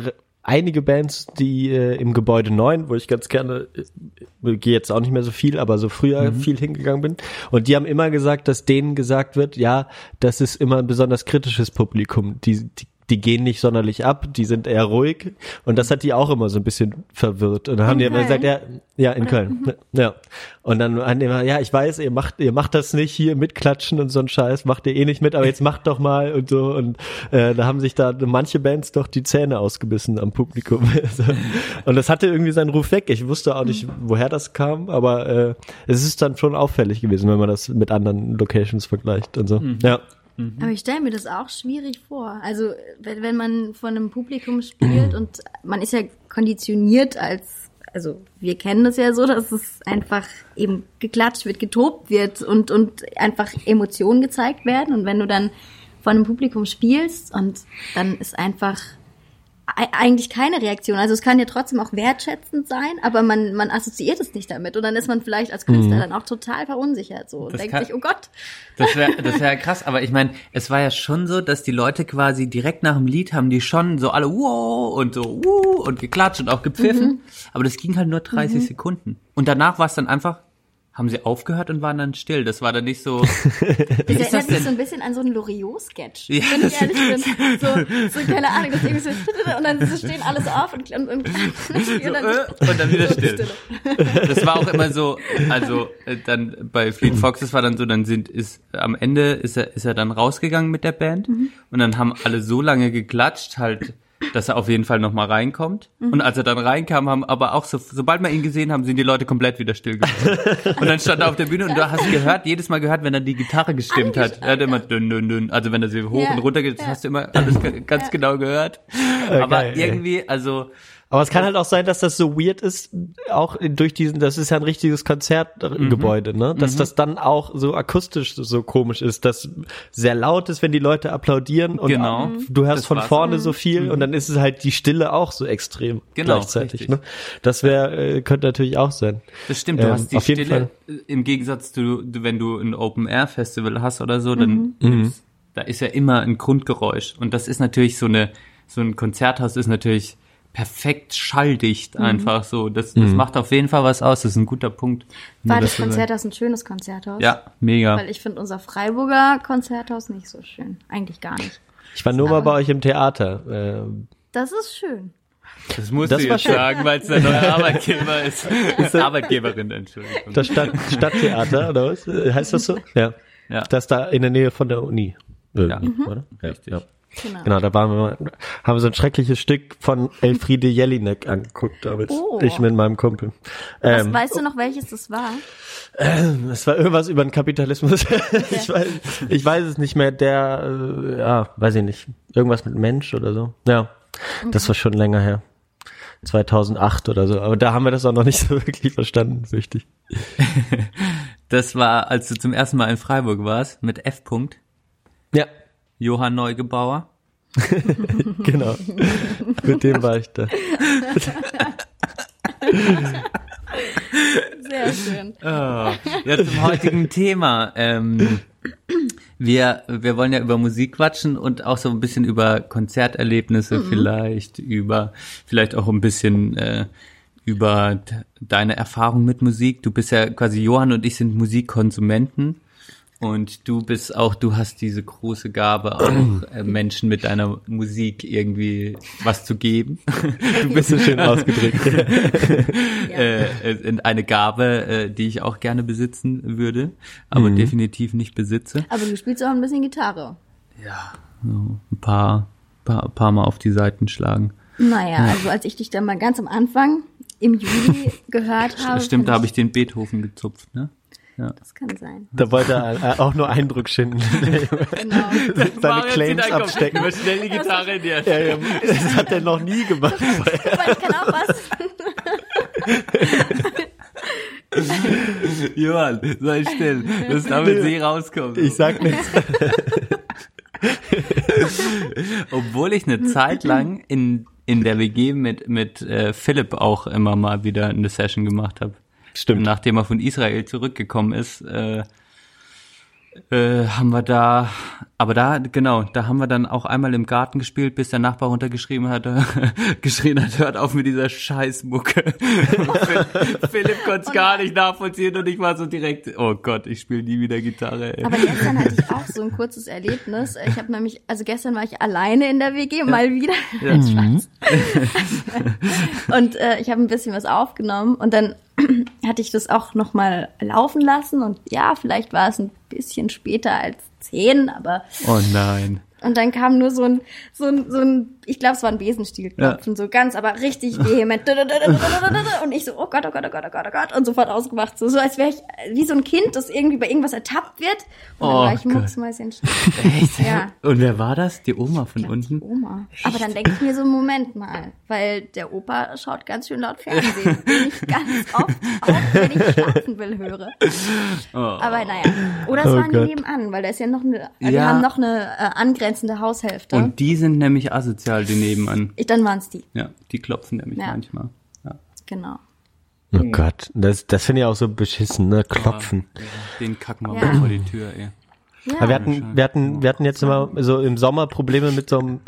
einige Bands, die äh, im Gebäude 9, wo ich ganz gerne, äh, gehe jetzt auch nicht mehr so viel, aber so früher viel hingegangen bin, und die haben immer gesagt, dass denen gesagt wird, ja, das ist immer ein besonders kritisches Publikum, die, die die gehen nicht sonderlich ab, die sind eher ruhig und das hat die auch immer so ein bisschen verwirrt und dann haben In die immer Köln? gesagt, ja, ja, in Köln. Ja. Und dann haben die immer, ja, ich weiß, ihr macht, ihr macht das nicht hier mitklatschen und so ein Scheiß, macht ihr eh nicht mit, aber jetzt macht doch mal und so. Und äh, da haben sich da manche Bands doch die Zähne ausgebissen am Publikum. Und das hatte irgendwie seinen Ruf weg. Ich wusste auch nicht, woher das kam, aber äh, es ist dann schon auffällig gewesen, wenn man das mit anderen Locations vergleicht und so. Ja. Aber ich stelle mir das auch schwierig vor. Also wenn, wenn man vor einem Publikum spielt und man ist ja konditioniert als, also wir kennen das ja so, dass es einfach eben geklatscht wird, getobt wird und, und einfach Emotionen gezeigt werden. Und wenn du dann vor einem Publikum spielst und dann ist einfach ei- eigentlich keine Reaktion. Also es kann ja trotzdem auch wertschätzend sein, aber man, man assoziiert es nicht damit. Und dann ist man vielleicht als Künstler dann auch total verunsichert so und Das denkt kann- sich, oh Gott, Das wäre das wär krass, aber ich meine, es war ja schon so, dass die Leute quasi direkt nach dem Lied haben die schon so alle wow und so uh und geklatscht und auch gepfiffen, aber das ging halt nur 30 Sekunden. Und danach war es dann einfach, haben sie aufgehört und waren dann still. Das war dann nicht so. Das ist erinnert das mich denn? so ein bisschen an so einen Loriot-Sketch. Ja, wenn ich ehrlich bin. So, so, keine Ahnung, das irgendwie so, und dann so stehen alles auf und, und, und, und, dann, äh, und dann wieder still. Das war auch immer so, also äh, dann bei Fleet Fox, das war dann so, dann sind ist am Ende ist er ist er dann rausgegangen mit der Band und dann haben alle so lange geklatscht halt, dass er auf jeden Fall noch mal reinkommt. Und als er dann reinkam, haben aber auch so, sobald wir ihn gesehen haben, sind die Leute komplett wieder still geworden. und dann stand er auf der Bühne und du hast gehört, jedes Mal gehört, wenn er die Gitarre gestimmt hat, er hat immer dünn dünn dünn, also wenn er sie hoch Ja, und runter geht, das ja. hast du immer alles ganz genau gehört. Aber ey. irgendwie, also Aber es kann halt auch sein, dass das so weird ist, auch durch diesen, das ist ja ein richtiges Konzertgebäude, ne? Dass das dann auch so akustisch so, komisch ist, dass sehr laut ist, wenn die Leute applaudieren und Genau. du hörst Das von vorne so viel und dann ist es halt die Stille auch so extrem Genau, gleichzeitig, richtig. ne? Das wäre, äh, könnte natürlich auch sein. Das stimmt, du Ähm, hast die auf jeden Stille äh, im Gegensatz zu, wenn du ein Open-Air-Festival hast oder so, dann Mhm. ist, da ist ja immer ein Grundgeräusch. Und das ist natürlich so eine, so ein Konzerthaus ist natürlich perfekt schalldicht einfach so. Das, Mhm. das macht auf jeden Fall was aus. Das ist ein guter Punkt. Nur war das Konzerthaus ein schönes Konzerthaus? Ja, mega. Weil ich finde unser Freiburger Konzerthaus nicht so schön. Eigentlich gar nicht. Ich war nur mal bei euch im Theater. Ähm, Das ist schön. Das musst Das du jetzt schön. sagen, weil es der neue Arbeitgeber ist. Arbeitgeberin, Entschuldigung. das Stadt, Stadttheater, oder was? Äh, Heißt das so? Ja. Ja. Das da in der Nähe von der Uni. Irgendwie, Ja. Oder? Ja, Richtig. ja. Genau. Genau, da waren wir mal, haben wir so ein schreckliches Stück von Elfriede Jelinek angeguckt damals. Oh. Ich mit meinem Kumpel. Was, Ähm, weißt du noch, welches das war? es war irgendwas über den Kapitalismus. ich, weiß, ich weiß es nicht mehr. Der, äh, ja, weiß ich nicht. Irgendwas mit Mensch oder so. Ja, das war schon länger her. 2008 oder so. Aber da haben wir das auch noch nicht so wirklich verstanden, ich. Das war, als du zum ersten Mal in Freiburg warst, mit F. -Punkt, Ja, Johann Neugebauer. genau. mit dem war ich da. Sehr schön. Ja, zum heutigen Thema. Ähm, wir, wir wollen ja über Musik quatschen und auch so ein bisschen über Konzerterlebnisse vielleicht, über vielleicht auch ein bisschen äh, über deine Erfahrung mit Musik. Du bist ja quasi Johann und ich sind Musikkonsumenten. Und du bist auch, du hast diese große Gabe, auch äh, Menschen mit deiner Musik irgendwie was zu geben. Du bist So schön ausgedrückt. äh, in eine Gabe, äh, die ich auch gerne besitzen würde, aber definitiv nicht besitze. Aber du spielst auch ein bisschen Gitarre. Ja, so ein paar, paar, paar Mal auf die Seiten schlagen. Naja, also als ich dich dann mal ganz am Anfang im Juli gehört habe. Stimmt, da habe ich den Beethoven gezupft, ne? Das kann sein. Da wollte er äh, auch nur Eindruck schinden. Genau. Seine Claims abstecken. schnell die Gitarre in die Ja, ja, das hat er noch nie gemacht. Aber ich kann auch was. Johann, sei still, dass damit sie rauskommt. Ich sag nichts. Obwohl ich eine Zeit lang in, in der WG mit, mit äh, Philipp auch immer mal wieder eine Session gemacht habe. Stimmt. Nachdem er von Israel zurückgekommen ist, äh, äh, haben wir da, aber da, genau, da haben wir dann auch einmal im Garten gespielt, bis der Nachbar runtergeschrieben hat, geschrien hat, hört auf mit dieser Scheißmucke. Philipp, konnte es gar nicht nachvollziehen und ich war so direkt, oh Gott, ich spiele nie wieder Gitarre. Ey. Aber gestern hatte ich auch so ein kurzes Erlebnis. Ich habe nämlich, also gestern war ich alleine in der WG, mal wieder. Spaß. und äh, ich habe ein bisschen was aufgenommen und dann hatte ich das auch noch mal laufen lassen und ja, vielleicht war es ein bisschen später als zehn, aber Oh nein. Und dann kam nur so ein, so ein, so ein ich glaube, es war ein Besenstielklopfen, so ganz, aber richtig vehement. Und ich so, oh Gott, oh Gott, oh Gott, oh Gott, oh Gott. Und sofort ausgemacht, so, so als wäre ich wie so ein Kind, das irgendwie bei irgendwas ertappt wird. Und dann Oh war ich mucksmäuschen? Ja. Und wer war das? Die Oma von Die unten? Oma. Aber dann denke ich mir so, Moment mal, weil der Opa schaut ganz schön laut Fernsehen, den ich ganz oft, auch wenn ich schlafen will, höre. Oh. Aber naja. Oder es Oh waren die nebenan, weil da ist ja noch eine, wir Ja. haben noch eine äh, angrenzende Haushälfte. Und die sind nämlich asozial, die nebenan. ich, dann waren es die. Ja, die klopfen nämlich Ja. manchmal. Ja. Genau. Oh Gott, das, das finde ich auch so beschissen, ne? Klopfen. Ja, Den kacken wir Ja. mal vor die Tür, ey. Ja. Wir hatten, wir hatten, wir hatten jetzt immer so im Sommer Probleme mit so einem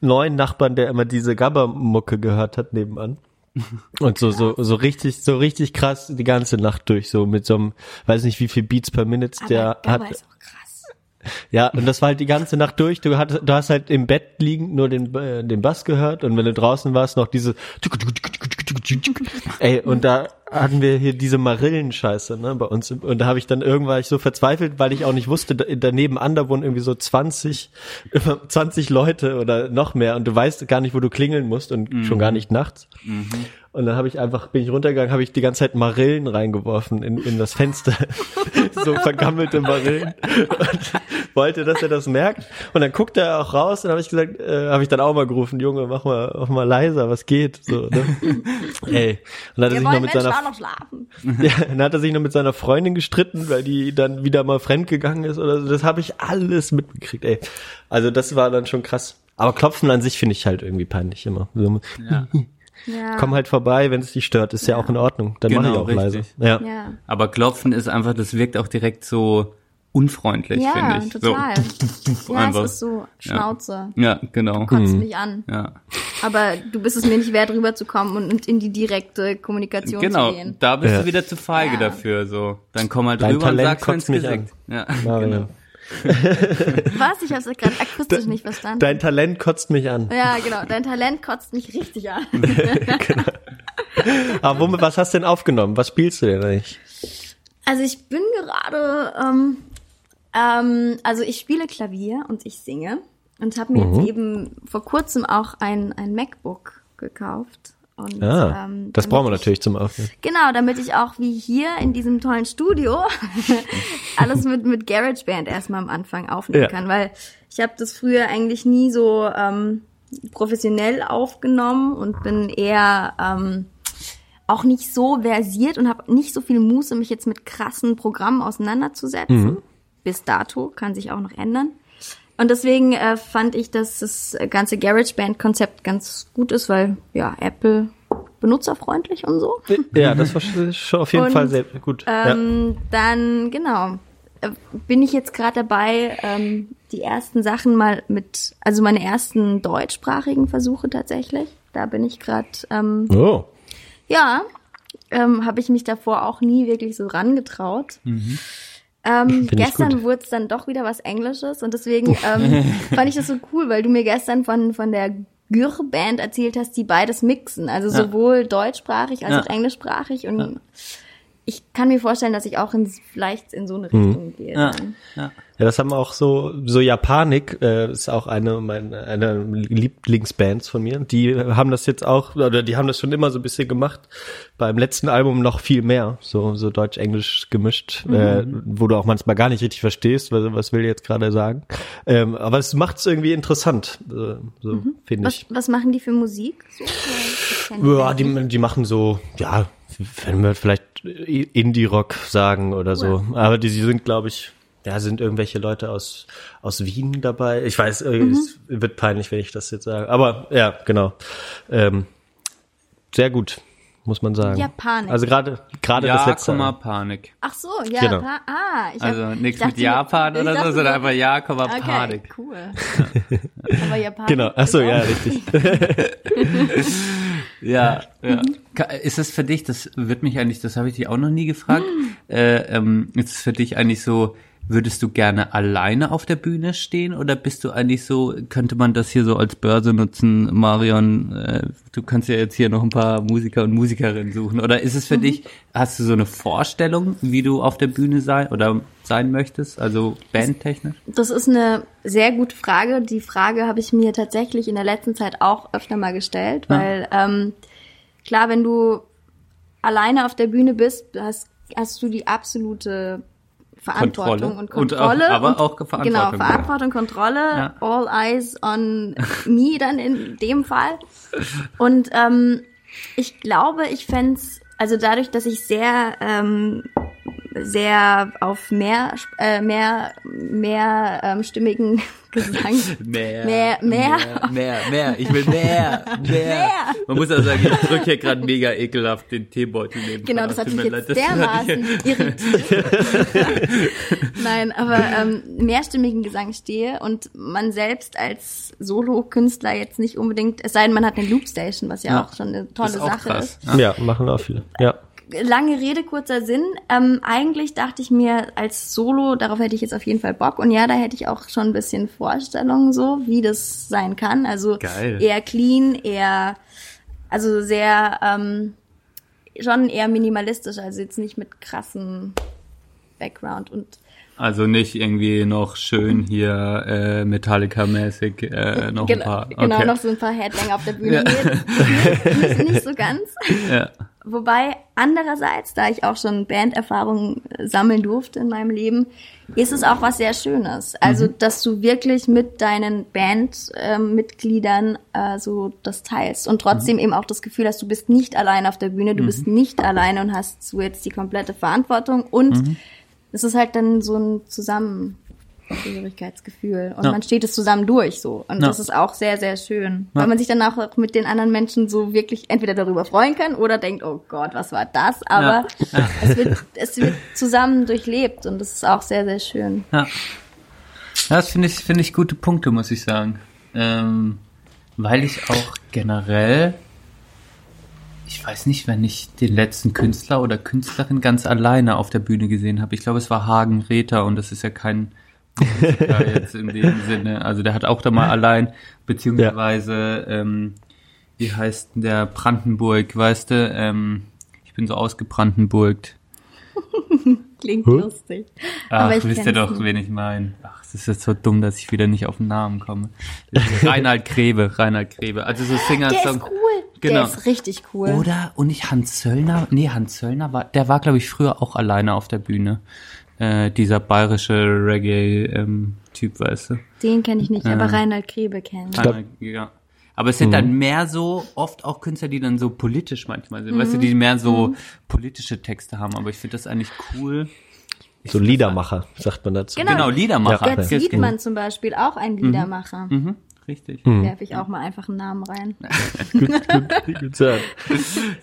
neuen Nachbarn, der immer diese Gabba-Mucke gehört hat nebenan. Und so, so, so richtig, so richtig krass die ganze Nacht durch, so mit so einem, weiß nicht wie viel Beats per Minute der hat. ist. Ja, und das war halt die ganze Nacht durch. Du, hattest, du hast halt im Bett liegend nur den, äh, den Bass gehört und wenn du draußen warst, noch diese. Ey, und da hatten wir hier diese Marillenscheiße, ne, bei uns. Und da habe ich dann irgendwann war ich so verzweifelt, weil ich auch nicht wusste, da, daneben an, da wohnen irgendwie so 20, 20 Leute oder noch mehr und du weißt gar nicht, wo du klingeln musst und schon gar nicht nachts. Und dann habe ich einfach, bin ich runtergegangen, habe ich die ganze Zeit Marillen reingeworfen in, in das Fenster. so vergammelte Marillen. Und wollte, dass er das merkt. Und dann guckt er auch raus und habe ich gesagt, äh, habe ich dann auch mal gerufen, Junge, mach mal, mach mal leiser, was geht? So, ne? Ey. Und dann hat er sich noch mit Menschen seiner auch noch schlafen. ja, dann hat er sich noch mit seiner Freundin gestritten, weil die dann wieder mal fremdgegangen ist oder so. Das habe ich alles mitgekriegt, ey. Also das war dann schon krass. Aber Klopfen an sich finde ich halt irgendwie peinlich immer. So, Ja. Ja. Komm halt vorbei, wenn es dich stört, ist ja, auch in Ordnung. Dann mache ich Genau, auch leise. richtig. Ja. Ja. Aber Klopfen ist einfach, das wirkt auch direkt so unfreundlich, Ja, finde ich. total. So, Ja, einfach. es ist so Schnauze. Ja, genau. Kotzt mich an. Ja. Aber du bist es mir nicht wert, rüberzukommen und, und in die direkte Kommunikation Genau, zu gehen. da bist Ja. du wieder zu feige Ja. dafür, so. Dann komm halt Dein rüber und Talent sag's ins kotzt mich Gesicht. Ja, genau. Was? Ich habe es gerade akustisch nicht verstanden. Dein Talent kotzt mich an. ja, genau. Dein Talent kotzt mich richtig an. Aber womit, was hast du denn aufgenommen? Was spielst du denn eigentlich? Also ich bin gerade, ähm, ähm, also ich spiele Klavier und ich singe und habe mir Mhm. jetzt eben vor kurzem auch ein, ein MacBook gekauft. Und, Ah, ähm, das brauchen wir ich- natürlich zum Aufnehmen. Genau, damit ich auch wie hier in diesem tollen Studio alles mit, mit GarageBand erstmal am Anfang aufnehmen Ja. kann, weil ich habe das früher eigentlich nie so ähm, professionell aufgenommen und bin eher ähm, auch nicht so versiert und habe nicht so viel Muße, mich jetzt mit krassen Programmen auseinanderzusetzen. Bis dato, kann sich auch noch ändern. Und deswegen äh, fand ich, dass das ganze GarageBand-Konzept ganz gut ist, weil ja, Apple benutzerfreundlich und so. Ja, das war schon auf jeden Und, Fall sehr gut. Ähm, Dann, genau, äh, bin ich jetzt gerade dabei, ähm, die ersten Sachen mal mit, also meine ersten deutschsprachigen Versuche tatsächlich. Da bin ich gerade, ähm, ja. Oh. ja, ähm, habe ich mich davor auch nie wirklich so rangetraut. Ähm, gestern wurde es dann doch wieder was Englisches und deswegen ähm, fand ich das so cool, weil du mir gestern von, von der Gür-Band erzählt hast, die beides mixen, also Ja. sowohl deutschsprachig als Ja. auch englischsprachig und ich kann mir vorstellen, dass ich auch in, vielleicht in so eine Richtung gehe. Ja, ja. Ja, das haben auch so, so Japanik, äh, ist auch eine meiner eine Lieblingsbands von mir. Die haben das jetzt auch, oder die haben das schon immer so ein bisschen gemacht. Beim letzten Album noch viel mehr, so, so Deutsch-Englisch gemischt, äh, wo du auch manchmal gar nicht richtig verstehst, was, was will ich jetzt gerade sagen. Ähm, aber es macht es irgendwie interessant, äh, so finde Was, ich. was machen die für Musik? So, Ja, die, die machen so, ja, wenn wir vielleicht Indie-Rock sagen oder so. Aber die, die sind, glaube ich, ja, sind irgendwelche Leute aus, aus Wien dabei. Ich weiß, äh, es wird peinlich, wenn ich das jetzt sage. Aber ja, genau. Ähm, sehr gut, muss man sagen. Japanik. Also gerade gerade das Ja, letzte. Komma, Panik. Ach so, ja, Genau. pa ah, ich Also ich nichts mit Japan oder so, sondern einfach Ja, Komma, Okay, Panik. cool. Aber Japan. Genau, ach so, ja, richtig. Ja, ja. Mhm. Ist es für dich, das wird mich eigentlich, das habe ich dich auch noch nie gefragt, Mhm. äh, ähm, ist es für dich eigentlich so, würdest du gerne alleine auf der Bühne stehen oder bist du eigentlich so, könnte man das hier so als Börse nutzen, Marion, äh, du kannst ja jetzt hier noch ein paar Musiker und Musikerinnen suchen oder ist es Mhm. für dich, hast du so eine Vorstellung, wie du auf der Bühne sein oder sein möchtest, also bandtechnisch? Das ist eine sehr gute Frage. Die Frage habe ich mir tatsächlich in der letzten Zeit auch öfter mal gestellt, Ja. weil ähm, klar, wenn du alleine auf der Bühne bist, hast, hast du die absolute Verantwortung Kontrolle. und Und auch- Kontrolle. aber auch Genau, Verantwortung, ja. Verantwortung, Kontrolle, Ja. all eyes on me dann in dem Fall. Und ähm, ich glaube, ich fänd's, also dadurch, dass ich sehr ähm, sehr auf mehr äh, mehr mehr ähm, stimmigen Gesang Mehr, Mehr, mehr. mehr, mehr, mehr. Ich will mehr, mehr. Man muss ja sagen, ich drücke hier gerade mega ekelhaft den Teebeutel neben. Genau, das hat mich jetzt leid, dermaßen irritiert. Nein, aber ähm, mehrstimmigen Gesang stehe und man selbst als Solo-Künstler jetzt nicht unbedingt, es sei denn, man hat eine Loopstation, was ja, Ja, auch schon eine tolle ist auch Sache krass. ist. Ja, machen auch viele. Ja. Lange Rede, kurzer Sinn. Ähm, eigentlich dachte ich mir als Solo, darauf hätte ich jetzt auf jeden Fall Bock. Und ja, da hätte ich auch schon ein bisschen Vorstellungen so, wie das sein kann. Also Geil. eher clean, eher, also sehr, ähm, schon eher minimalistisch, also jetzt nicht mit krassen Background und Also nicht irgendwie noch schön hier äh, Metallica-mäßig äh, noch ein genau, paar. genau okay. noch so ein paar Headbanger auf der Bühne. Ja. Nicht, so ganz. Ja. Wobei andererseits, da ich auch schon Banderfahrung äh, sammeln durfte in meinem Leben, ist es auch was sehr Schönes. Also, Mhm. dass du wirklich mit deinen Bandmitgliedern äh, so das teilst und trotzdem Mhm. eben auch das Gefühl hast, du bist nicht allein auf der Bühne, du bist nicht alleine und hast so jetzt die komplette Verantwortung und Mhm. Es ist halt dann so ein Zusammengehörigkeitsgefühl und Ja. man steht es zusammen durch so und Ja. das ist auch sehr sehr schön, Ja. weil man sich dann auch mit den anderen Menschen so wirklich entweder darüber freuen kann oder denkt, oh Gott, was war das? Aber es wird es wird zusammen durchlebt und das ist auch sehr sehr schön. Ja. Ja, das finde ich, finde ich gute Punkte, muss ich sagen. Ähm, weil ich auch generell, ich weiß nicht, wenn ich den letzten Künstler oder Künstlerin ganz alleine auf der Bühne gesehen habe. Ich glaube, es war Hagen Räther und das ist ja kein Musiker jetzt in dem Sinne. Also der hat auch da mal allein, beziehungsweise, ähm, wie heißt denn der Brandenburg, weißt du? Ähm, ich bin so ausgebrandenburgt. Klingt Huh? lustig. Ach, Aber ich wisst ihr doch, nicht. wen ich meine. Ach, das ist jetzt so dumm, dass ich wieder nicht auf den Namen komme. Reinhard Grebe, Reinhard Grebe. Also so Singer Der Song. ist cool. Genau. Der ist richtig cool. Oder, und nicht Hans Zöllner, nee, Hans Zöllner war, der war, glaube ich, früher auch alleine auf der Bühne. Äh, dieser bayerische Reggae-Typ, weißt du. Den kenne ich nicht, Ja. aber Reinhard Grebe kenne ich. Reinhard, ja. Aber es sind dann mehr so, oft auch Künstler, die dann so politisch manchmal sind, weißt du, die mehr so politische Texte haben. Aber ich finde das eigentlich cool. So Liedermacher, sagt man dazu. Genau. Genau, Liedermacher. Götz Ja. Wiedmann zum Beispiel, auch ein Liedermacher. Mhm, richtig. Werfe ich auch mal einfach einen Namen rein. Gut, gut, gut.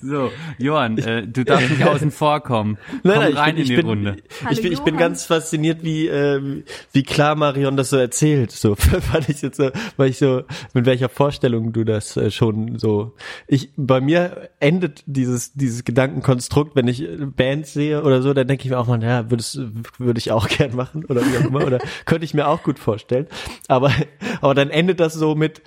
So, Johann, äh, du darfst nicht außen vor kommen. Komm Nein, nein, ich rein bin, ich in die bin, Runde. Hallo, ich bin, ich bin ganz fasziniert, wie, ähm, wie klar Marion das so erzählt. So fand ich jetzt so, weil ich so, mit welcher Vorstellung du das äh, schon so. Ich, bei mir endet dieses, dieses Gedankenkonstrukt, wenn ich äh, Bands sehe oder so, dann denke ich mir auch mal, ja, würdest, würde ich auch gern machen oder wie auch immer, oder könnte ich mir auch gut vorstellen. Aber, aber dann endet das so mit,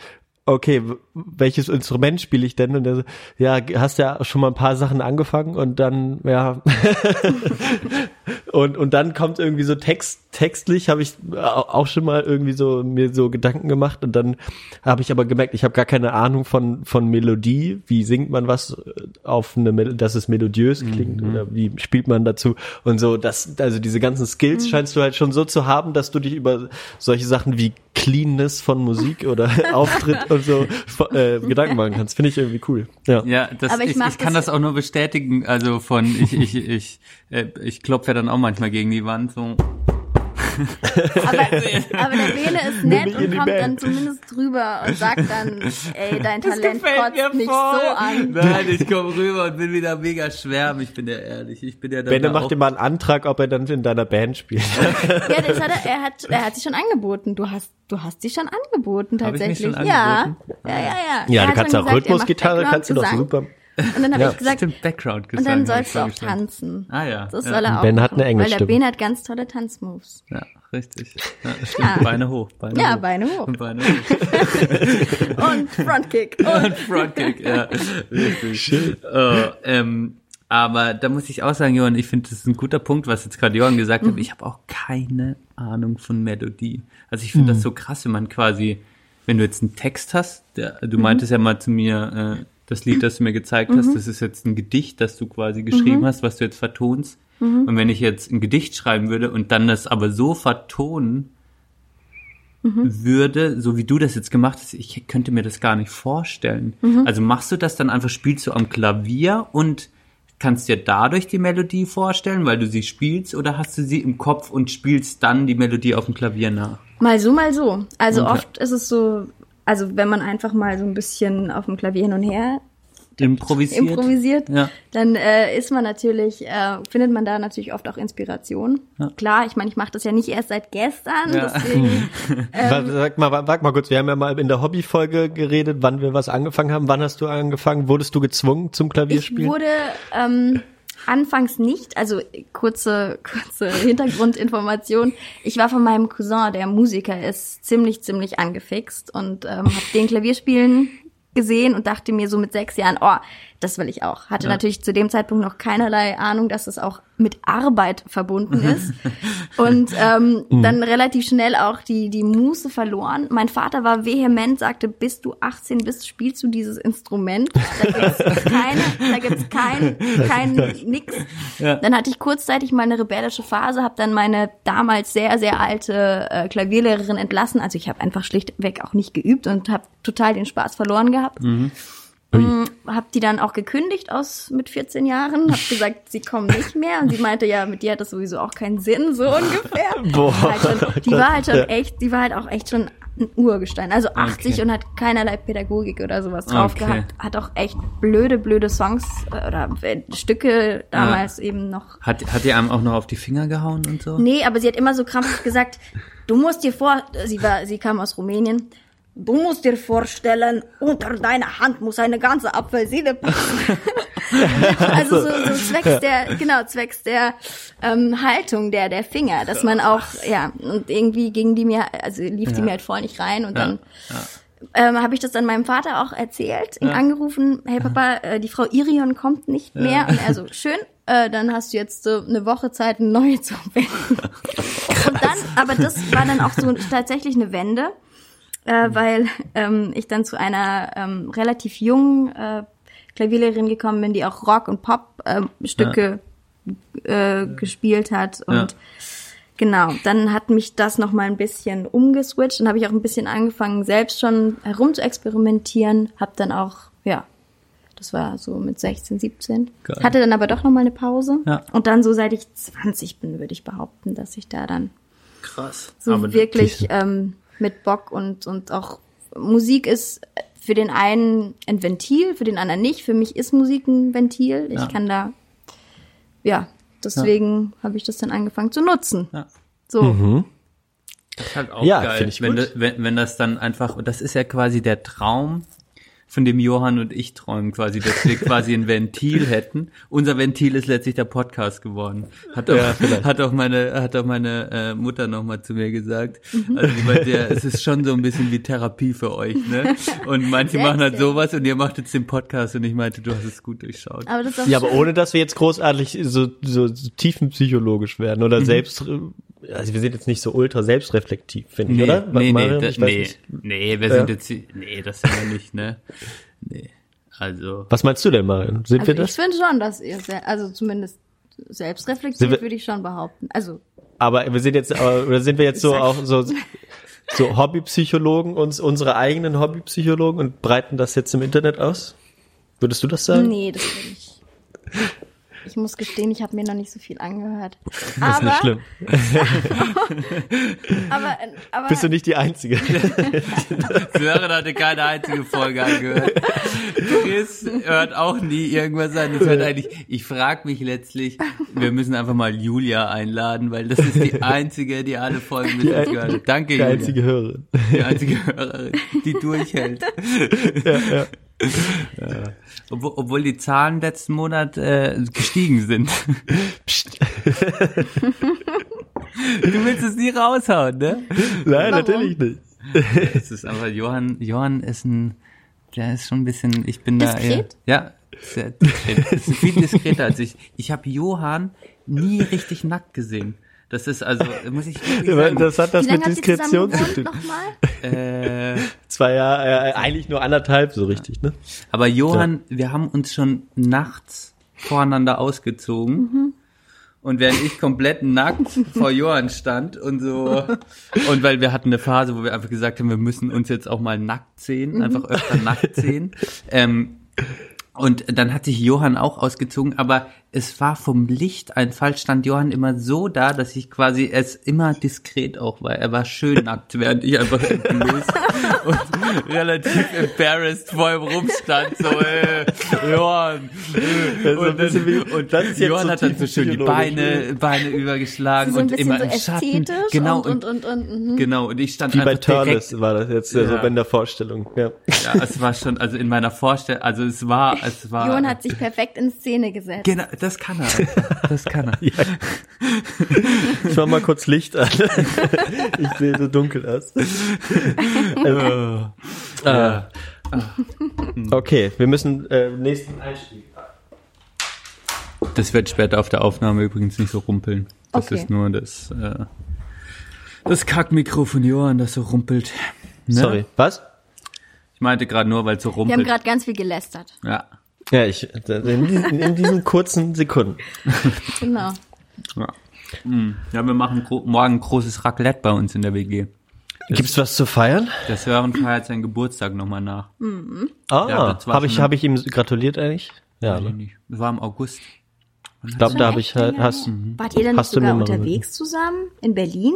okay, welches Instrument spiele ich denn? Und er so, ja, hast ja schon mal ein paar Sachen angefangen und dann, ja. und, und dann kommt irgendwie so Text, textlich habe ich au- auch schon mal irgendwie so mir so Gedanken gemacht und dann habe ich aber gemerkt, ich habe gar keine Ahnung von, von Melodie. Wie singt man was auf eine, Mel dass es melodiös klingt oder wie spielt man dazu? Und so, das, also diese ganzen Skills scheinst du halt schon so zu haben, dass du dich über solche Sachen wie Cleanness von Musik oder Auftritt und so äh, Gedanken machen kannst. Finde ich irgendwie cool. Ja. Ja, das, Aber ich ich, ich kann das- das auch nur bestätigen. Also von ich ich ich äh, ich klopfe ja dann auch manchmal gegen die Wand so. Aber, aber der Bene ist nett und kommt Band. dann zumindest drüber und sagt dann, ey, dein Talent kotzt mich so an. Nein, ich komme rüber und bin wieder mega schwärm. Ich bin ja ehrlich. Ich bin ja dann Benne da macht dir mal einen Antrag, ob er dann in deiner Band spielt. Ja, das hat er, er hat, er hat sich schon angeboten. Du hast, du hast sie schon angeboten Hab ich mich tatsächlich. schon ja. angeboten? ja, ja, ja. Ja, Er du hat kannst auch Rhythmusgitarre, kannst du doch super. Und dann habe Ja. ich gesagt, Stimmt, Background und dann sollst du auch tanzen. Ah ja. Das ja. soll er auch. Ben hat eine machen, Weil der. Ben hat ganz tolle Tanzmoves. Ja, richtig. Ja, stimmt. Ja. Beine hoch. Beine Ja, hoch. Beine hoch. Beine hoch. Und Frontkick. Und Und Frontkick, ja. Richtig. Äh, ähm, aber da muss ich auch sagen, Johann, ich finde, das ist ein guter Punkt, was jetzt gerade Johann gesagt Mhm. hat. Ich habe auch keine Ahnung von Melodie. Also ich finde das so krass, wenn man quasi, wenn du jetzt einen Text hast, der, du meintest ja mal zu mir, äh, das Lied, das du mir gezeigt hast, das ist jetzt ein Gedicht, das du quasi geschrieben hast, was du jetzt vertonst. Und wenn ich jetzt ein Gedicht schreiben würde und dann das aber so vertonen würde, so wie du das jetzt gemacht hast, ich könnte mir das gar nicht vorstellen. Also machst du das dann einfach, spielst du am Klavier und kannst dir dadurch die Melodie vorstellen, weil du sie spielst, oder hast du sie im Kopf und spielst dann die Melodie auf dem Klavier nach? Mal so, mal so. Also Okay. oft ist es so, also wenn man einfach mal so ein bisschen auf dem Klavier hin und her Improvisiert? improvisiert, Ja. dann äh, ist man natürlich, äh, findet man da natürlich oft auch Inspiration. Ja. Klar, ich meine, ich mache das ja nicht erst seit gestern, Ja. deswegen Wa- Sag mal, wag mal kurz, wir haben ja mal in der Hobbyfolge geredet, wann wir was angefangen haben. Wann hast du angefangen? Wurdest du gezwungen zum ich Klavierspielen? wurde ähm, anfangs nicht, also kurze kurze Hintergrundinformation. Ich war von meinem Cousin, der Musiker ist, ziemlich ziemlich angefixt und ähm, habe den Klavierspielen gesehen und dachte mir so mit sechs Jahren, oh, das will ich auch. Hatte Ja. natürlich zu dem Zeitpunkt noch keinerlei Ahnung, dass es auch mit Arbeit verbunden ist. und ähm, dann relativ schnell auch die, die Muße verloren. Mein Vater war vehement, sagte, bis du 18 bist, spielst du dieses Instrument. Da gibt's keine, da gibt's kein, kein nix. Ja. Dann hatte ich kurzzeitig mal eine rebellische Phase, habe dann meine damals sehr, sehr alte äh, Klavierlehrerin entlassen. Also ich habe einfach schlichtweg auch nicht geübt und habe total den Spaß verloren gehabt. Mm, hab die dann auch gekündigt aus mit 14 Jahren, hab gesagt, sie kommen nicht mehr und sie meinte ja, mit dir hat das sowieso auch keinen Sinn, so ungefähr. Boah. Die, war halt schon, die war halt schon Ja. echt, die war halt auch echt schon ein Urgestein, also 80 Okay. und hat keinerlei Pädagogik oder sowas drauf Okay. gehabt, hat auch echt blöde, blöde Songs äh, oder äh, Stücke damals eben noch Hat, hat die einem auch noch auf die Finger gehauen und so? Nee, aber sie hat immer so krampfhaft gesagt, du musst dir vor, sie war, sie kam aus Rumänien, du musst dir vorstellen, unter deiner Hand muss eine ganze Apfelsine passen. also so, so zwecks der, genau, zwecks der ähm, Haltung der, der Finger, dass man auch, ja, und irgendwie ging die mir, also lief die Ja. mir halt voll nicht rein und Ja, dann ähm, habe ich das dann meinem Vater auch erzählt, ihn Ja. angerufen, hey Papa, äh, die Frau Irion kommt nicht mehr. Und er so, schön, äh, dann hast du jetzt so eine Woche Zeit, eine neue zu finden. Und dann, aber das war dann auch so tatsächlich eine Wende, äh, weil ähm, ich dann zu einer ähm, relativ jungen äh, Klavierlehrerin gekommen bin, die auch Rock- und Pop-Stücke äh, gespielt hat und Ja. Genau, dann hat mich das noch mal ein bisschen umgeswitcht. Dann habe ich auch ein bisschen angefangen, selbst schon herum zu experimentieren. Hab dann auch, ja, das war so mit 16, 17. Geil. Hatte dann aber doch noch mal eine Pause. Ja. Und dann so seit ich 20 bin, würde ich behaupten, dass ich da dann Krass. so Aber wirklich ähm, mit Bock und, und auch Musik ist für den einen ein Ventil, für den anderen nicht. Für mich ist Musik ein Ventil. Ich Ja. kann da, ja, deswegen habe ich das dann angefangen zu nutzen. Ja. So. Das ist halt auch Ja, geil, ich wenn, wenn, wenn das dann einfach, und das ist ja quasi der Traum, von dem Johann und ich träumen quasi, dass wir quasi ein Ventil hätten. Unser Ventil ist letztlich der Podcast geworden. Hat auch, Ja, hat auch meine, hat auch meine äh, Mutter nochmal zu mir gesagt. Also bei der, es ist schon so ein bisschen wie Therapie für euch, ne? Und manche Sehr machen halt schön. sowas und ihr macht jetzt den Podcast und ich meinte, du hast es gut durchschaut. Aber das ist doch Ja, aber schön. ohne, dass wir jetzt großartig so, so, so tiefenpsychologisch werden Mhm. oder selbst, also wir sind jetzt nicht so ultra selbstreflektiv, finde ich, oder? Nee, nee, Mariam? da, Ich nee, nicht. nee, wir Ja. sind jetzt, nee, das sind wir nicht, ne? Nee, also. Was meinst du denn, Mariam? Sind Also wir ich das? finde schon, dass ihr, sehr, also zumindest wir- würde ich schon behaupten. Also Aber wir sind jetzt, aber- oder sind wir jetzt so auch so, so Hobbypsychologen, uns unsere eigenen Hobbypsychologen und breiten das jetzt im Internet aus? Würdest du das sagen? nee, das würde ich. Ich muss gestehen, ich habe mir noch nicht so viel angehört. Das ist aber, nicht schlimm. aber, aber Bist du nicht die Einzige? Sören hatte keine einzige Folge angehört. Chris hört auch nie irgendwas an. Das hört eigentlich, ich frage mich letztlich, wir müssen einfach mal Julia einladen, weil das ist die einzige, die alle Folgen mit uns gehört hat. Danke, Die Julia. einzige Hörerin. Die einzige Hörerin, die durchhält. Ja. Obwohl, obwohl die Zahlen letzten Monat äh, gestiegen sind. Psst. Du willst es nie raushauen, ne? Nein, Warum? natürlich nicht. Das ist einfach, Johann, Johann ist ein, der ist schon ein bisschen, ich bin da Diskret? ja, sehr diskret. Das ist viel diskreter als ich. Ich habe Johann nie richtig nackt gesehen. Das ist also, muss ich sagen, Das hat das wie lange mit Diskretion zu tun. nochmal? äh, Zwei Jahre, äh, eigentlich nur anderthalb so richtig, ne? aber Johann, wir haben uns schon nachts voreinander ausgezogen. Und während ich komplett nackt vor Johann stand und so, und weil wir hatten eine Phase, wo wir einfach gesagt haben, wir müssen uns jetzt auch mal nackt sehen, einfach öfter nackt sehen. Ähm, und dann hat sich Johann auch ausgezogen, aber es war vom Lichteinfall stand Johann immer so da, dass ich quasi es immer diskret auch war. Er war schön nackt, während ich einfach entblößt und relativ embarrassed vor ihm rumstand, so, äh, Johann. Äh, so und, bisschen wie- dann, und das ist jetzt Johann so hat dann so schön die Beine, Beine übergeschlagen So und immer so im Schatten. Genau, und, und, und, und, mhm. genau, und ich stand Wie bei einfach direkt Turles war das jetzt äh, so Ja. in der Vorstellung. Ja. ja, es war schon, also in meiner Vorstellung, also es war, es war. Johann hat sich perfekt in Szene gesetzt. Genau, das kann er. Das kann er. Ich mach mal kurz Licht an. ich sehe so dunkel aus. Ja. Okay, wir müssen äh, nächsten Einstieg. Das wird später auf der Aufnahme übrigens nicht so rumpeln. Das Okay. ist nur das, äh, das Kackmikro von Johann, das so rumpelt. Ne? Sorry. Was? Ich meinte gerade nur, weil es so Wir haben rumpelt. gerade ganz viel gelästert. Ja. Ja, ich in diesen, in diesen kurzen Sekunden. Genau. Ja. Mm. ja, wir machen gro morgen ein großes Raclette bei uns in der WG. Gibt's was zu feiern? Der Sören feiert seinen Geburtstag nochmal nach. Ah, Ja, das war habe ich habe ich ihm gratuliert eigentlich? Ja, ne? nicht. Das war im August. ich glaube, da habe ich halt hast her? Wart ihr dann nicht Hast du sogar unterwegs zusammen? In Berlin?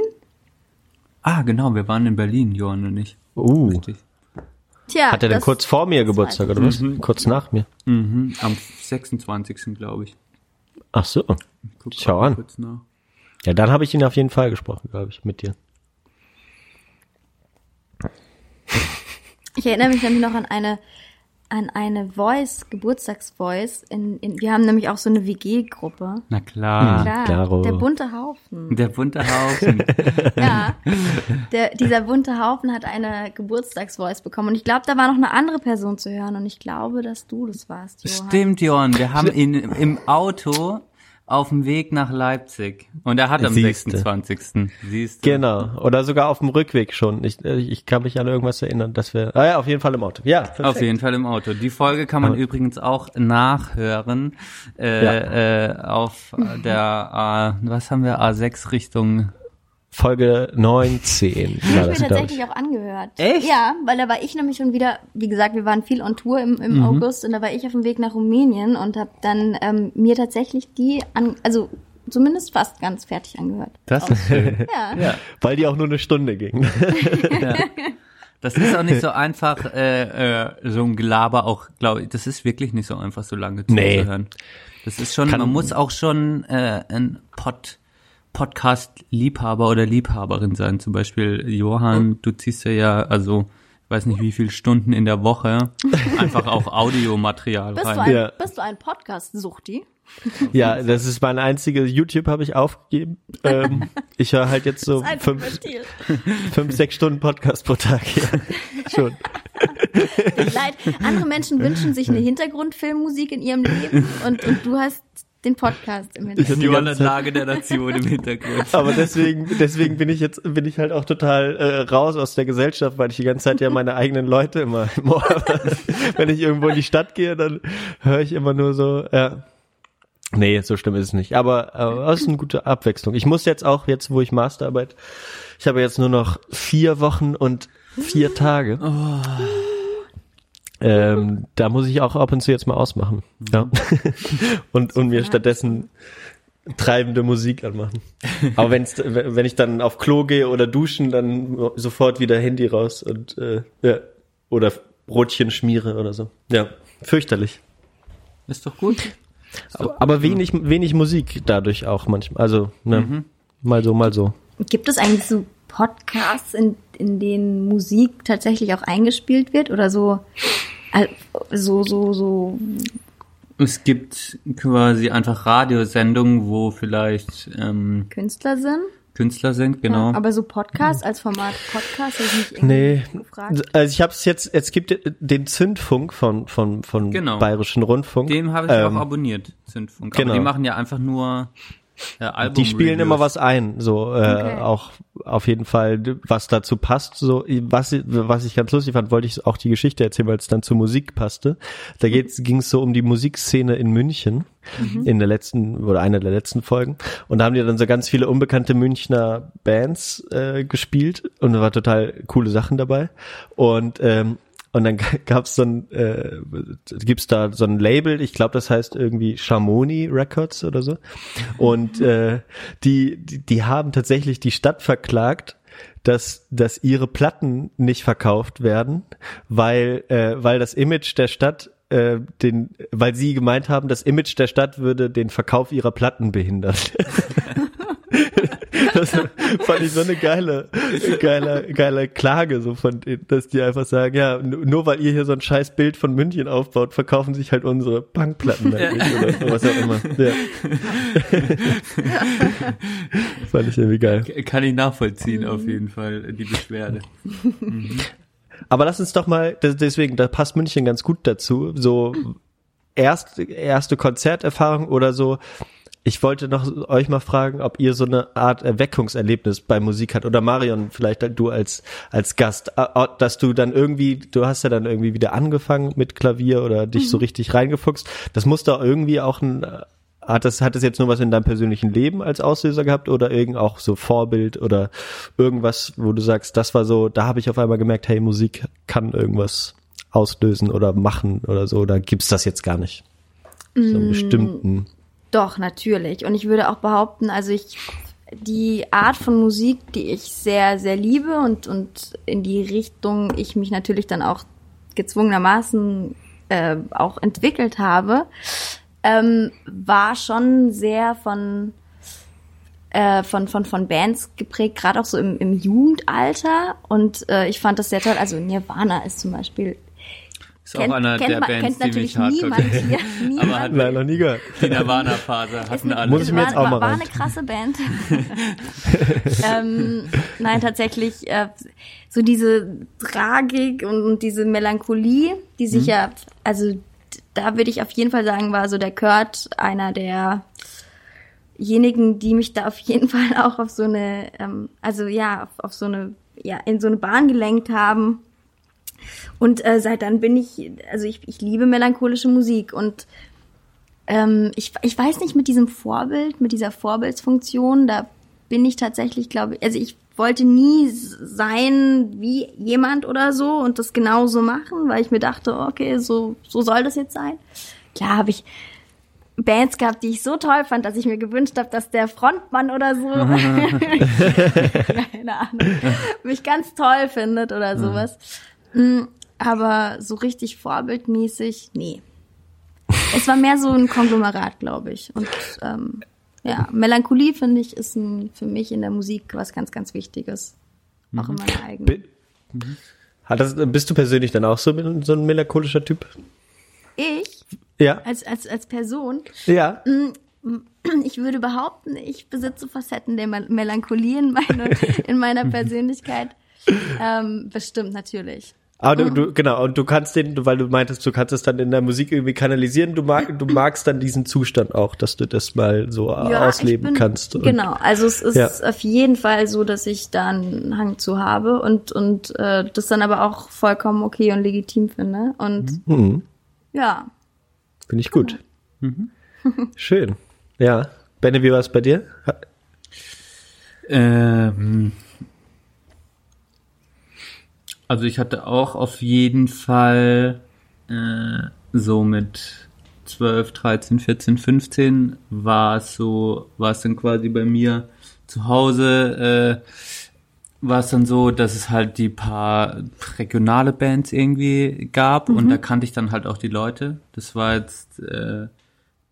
Ah, genau, wir waren in Berlin, Johann und ich. Uh, Richtig. Tja. hat er denn kurz vor mir Geburtstag oder was? Kurz nach mir. Mhm, am 26. glaube ich. Ach so. Guck Schau an. Kurz nach. Ja, dann habe ich ihn auf jeden Fall gesprochen, glaube ich, mit dir. Ich erinnere mich nämlich noch an eine an eine Voice, Geburtstagsvoice. In, in, wir haben nämlich auch so eine WG-Gruppe. Na klar. Klar, klaro. der bunte Haufen. Der bunte Haufen. Ja, der, dieser bunte Haufen hat eine Geburtstagsvoice bekommen. Und ich glaube, da war noch eine andere Person zu hören. Und ich glaube, dass du das warst, Johann. Stimmt, Johann. Wir haben ihn im Auto auf dem Weg nach Leipzig. Und er hat am Siehste. 26. Siehst du? Genau. Oder sogar auf dem Rückweg schon. Ich, äh, ich kann mich an irgendwas erinnern, dass wir. Ah ja, auf jeden Fall im Auto. Ja, perfekt. Auf jeden Fall im Auto. Die Folge kann man Aber- übrigens auch nachhören äh, äh, auf der A, was haben wir A6 Richtung Folge 19 war Ich das, mir tatsächlich ich. auch angehört. Echt? Ja, weil da war ich nämlich schon wieder, wie gesagt, wir waren viel on Tour im, im Mhm. August und da war ich auf dem Weg nach Rumänien und habe dann ähm, mir tatsächlich die, an, also zumindest fast ganz fertig angehört. Das ist schön. Ja. ja. Weil die auch nur eine Stunde ging. Das ist auch nicht so einfach, äh, äh, so ein Gelaber auch, glaube ich, das ist wirklich nicht so einfach, so lange Nee. zuzuhören. Das ist schon, Kann- man muss auch schon äh, ein Pod, Podcast-Liebhaber oder Liebhaberin sein. Zum Beispiel Johann, du ziehst ja ja, also, ich weiß nicht wie viele Stunden in der Woche einfach auch Audiomaterial Bist du rein. ein, Ja. bist du ein Podcast-Suchti? Ja, das ist mein einziges YouTube habe ich aufgegeben. Ähm, ich höre halt jetzt so fünf, fünf, sechs Stunden Podcast pro Tag. Ja, schon. Leid. Andere Menschen wünschen sich eine Hintergrundfilmmusik in ihrem Leben und, und du hast den Podcast im Ich Hintergrund. hab die Die ganze Zeit- Lage der Nation im Hintergrund. Aber deswegen, deswegen bin ich jetzt, bin ich halt auch total äh, raus aus der Gesellschaft, weil ich die ganze Zeit ja meine eigenen Leute immer im Ohr habe. Wenn ich irgendwo in die Stadt gehe, dann höre ich immer nur so, ja. Nee, so schlimm ist es nicht. Aber äh, das ist eine gute Abwechslung. Ich muss jetzt auch, jetzt wo ich Masterarbeit, ich habe jetzt nur noch vier Wochen und vier Tage. Ähm, da muss ich auch ab und zu jetzt mal ausmachen. Ja. und, und mir stattdessen treibende Musik anmachen. Aber wenn's, wenn ich dann auf Klo gehe oder duschen, dann sofort wieder Handy raus und äh, ja. Oder Brotchen schmiere oder so. Ja, fürchterlich. Ist doch gut. Aber, aber wenig, wenig Musik dadurch auch manchmal. Also, ne, mal so, mal so. Gibt es eigentlich so Podcasts, in, in denen Musik tatsächlich auch eingespielt wird oder so, so, so, so, Es gibt quasi einfach Radiosendungen, wo vielleicht ähm, Künstler sind? Künstler sind, genau. Ja, aber so Podcast als Format Podcast habe ich mich irgendwie Nee, gefragt. also ich habe es jetzt, es gibt den Zündfunk von, von, von Genau. Bayerischen Rundfunk. Den habe ich Ähm, auch abonniert, Zündfunk. genau. Aber die machen ja einfach nur Album Die spielen immer was ein, so äh, Okay. auch auf jeden Fall, was dazu passt. So was was ich ganz lustig fand, wollte ich auch die Geschichte erzählen, weil es dann zur Musik passte. Da ging es so um die Musikszene in München in der letzten oder einer der letzten Folgen und da haben die dann so ganz viele unbekannte Münchner Bands äh, gespielt und da war total coole Sachen dabei und ähm, und dann gab's so ein, äh, gibt's da so ein Label, ich glaube, das heißt irgendwie Chamonix Records oder so. Und äh, die, die, die haben tatsächlich die Stadt verklagt, dass, dass ihre Platten nicht verkauft werden, weil, äh, weil das Image der Stadt äh, den, weil sie gemeint haben, das Image der Stadt würde den Verkauf ihrer Platten behindern. Das fand ich so eine geile, geile, geile Klage, so von dass die einfach sagen, ja, nur weil ihr hier so ein scheiß Bild von München aufbaut, verkaufen sich halt unsere Punkplatten halt nicht oder was auch immer. Ja. fand ich irgendwie geil. Kann ich nachvollziehen, auf jeden Fall, die Beschwerde. Aber lass uns doch mal, deswegen, da passt München ganz gut dazu, so erst, erste Konzerterfahrung oder so. Ich wollte noch euch mal fragen, ob ihr so eine Art Erweckungserlebnis bei Musik hat. Oder Marion, vielleicht du als als Gast, äh, äh, dass du dann irgendwie, du hast ja dann irgendwie wieder angefangen mit Klavier oder dich so richtig reingefuchst. Das muss doch irgendwie auch ein hat das hat das jetzt nur was in deinem persönlichen Leben als Auslöser gehabt oder irgend auch so Vorbild oder irgendwas, wo du sagst, das war so, da habe ich auf einmal gemerkt, hey, Musik kann irgendwas auslösen oder machen oder so, oder gibt's das jetzt gar nicht? So einen bestimmten Doch, natürlich. Und ich würde auch behaupten, also ich, die Art von Musik, die ich sehr, sehr liebe und, und in die Richtung ich mich natürlich dann auch gezwungenermaßen äh, auch entwickelt habe, ähm, war schon sehr von, äh, von, von, von Bands geprägt, gerade auch so im, im Jugendalter. Und äh, ich fand das sehr toll. Also Nirvana ist zum Beispiel Ist auch einer der man- Bands, kennt die natürlich mich hardcore hier. Niemand. Aber hat Nein, noch nie gehört. die Nirvana-Phase hatten alle. Muss ich mir jetzt war, auch mal war eine krasse Band. ähm, nein, tatsächlich äh, so diese Tragik und, und diese Melancholie, die sich ja, also da würde ich auf jeden Fall sagen, war so der Kurt einer derjenigen, die mich da auf jeden Fall auch auf so eine, ähm, also ja, auf, auf so eine, ja, in so eine Bahn gelenkt haben. Und äh, seit dann bin ich, also ich, ich liebe melancholische Musik und ähm, ich, ich weiß nicht mit diesem Vorbild, mit dieser Vorbildsfunktion, da bin ich tatsächlich, glaube ich, also ich wollte nie sein wie jemand oder so und das genauso machen, weil ich mir dachte, okay, so, so soll das jetzt sein. Klar habe ich Bands gehabt, die ich so toll fand, dass ich mir gewünscht habe, dass der Frontmann oder so, keine Ahnung, mich ganz toll findet oder sowas. Mm, Aber so richtig vorbildmäßig, nee. Es war mehr so ein Konglomerat, glaube ich. Und ähm, ja, Melancholie, finde ich, ist ein, für mich in der Musik was ganz, ganz Wichtiges. Auch in meiner eigenen. Hat das, bist du persönlich dann auch so, so ein melancholischer Typ? Ich, Ja. als, als, als Person, Ja. ich würde behaupten, ich besitze Facetten der Mel- Melancholie in, meine, in meiner Persönlichkeit. Ähm, bestimmt, natürlich. Aber du, du, genau, und du kannst den, weil du meintest, du kannst es dann in der Musik irgendwie kanalisieren, du, mag, du magst dann diesen Zustand auch, dass du das mal so Ja, ausleben bin, kannst. Und- Genau, also es ist Ja. auf jeden Fall so, dass ich da einen Hang zu habe und, und äh, das dann aber auch vollkommen okay und legitim finde. Und Mhm. ja, Finde ich gut. Schön. Ja. Benne, wie war es bei dir? Ähm, also ich hatte auch auf jeden Fall äh, so mit 12, 13, 14, 15 war es so, war es dann quasi bei mir zu Hause, äh, war es dann so, dass es halt die paar regionale Bands irgendwie gab und da kannte ich dann halt auch die Leute. Das war jetzt äh,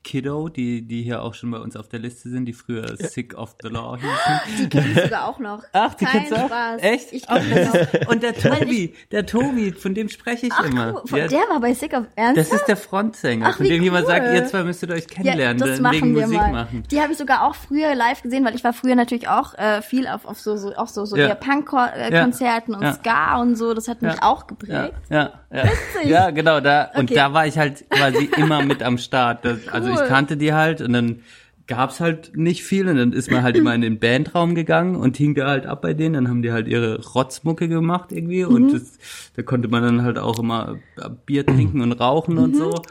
Kiddo, die, die hier auch schon bei uns auf der Liste sind, die früher Sick of the Law hießen. die kenne ich sogar auch noch. Ach, die Kein kennst du auch? Spaß. Echt? Ich kenn das auch. Und der Tobi, der Tobi, von dem spreche ich Ach, immer. Von Ja, der war bei Sick of Ernst. das ist der Frontsänger, Ach, von dem jemand cool. sagt, ihr zwei müsstet euch kennenlernen, ja, das wegen machen wir Musik mal. machen. Die habe ich sogar auch früher live gesehen, weil ich war früher natürlich auch äh, viel auf, auf so, so auch so, so Ja. Punk-Konzerten und Ja. Ska und so. Das hat mich Ja. auch Ja, geprägt. ja, ja. ja, genau, da, und Okay. da war ich halt quasi immer mit am Start. Das, Also ich Cool. kannte die halt und dann gab's halt nicht viel und dann ist man halt immer in den Bandraum gegangen und hing da halt ab bei denen, dann haben die halt ihre Rotzmucke gemacht irgendwie Mhm. und das, da konnte man dann halt auch immer Bier trinken und rauchen und so.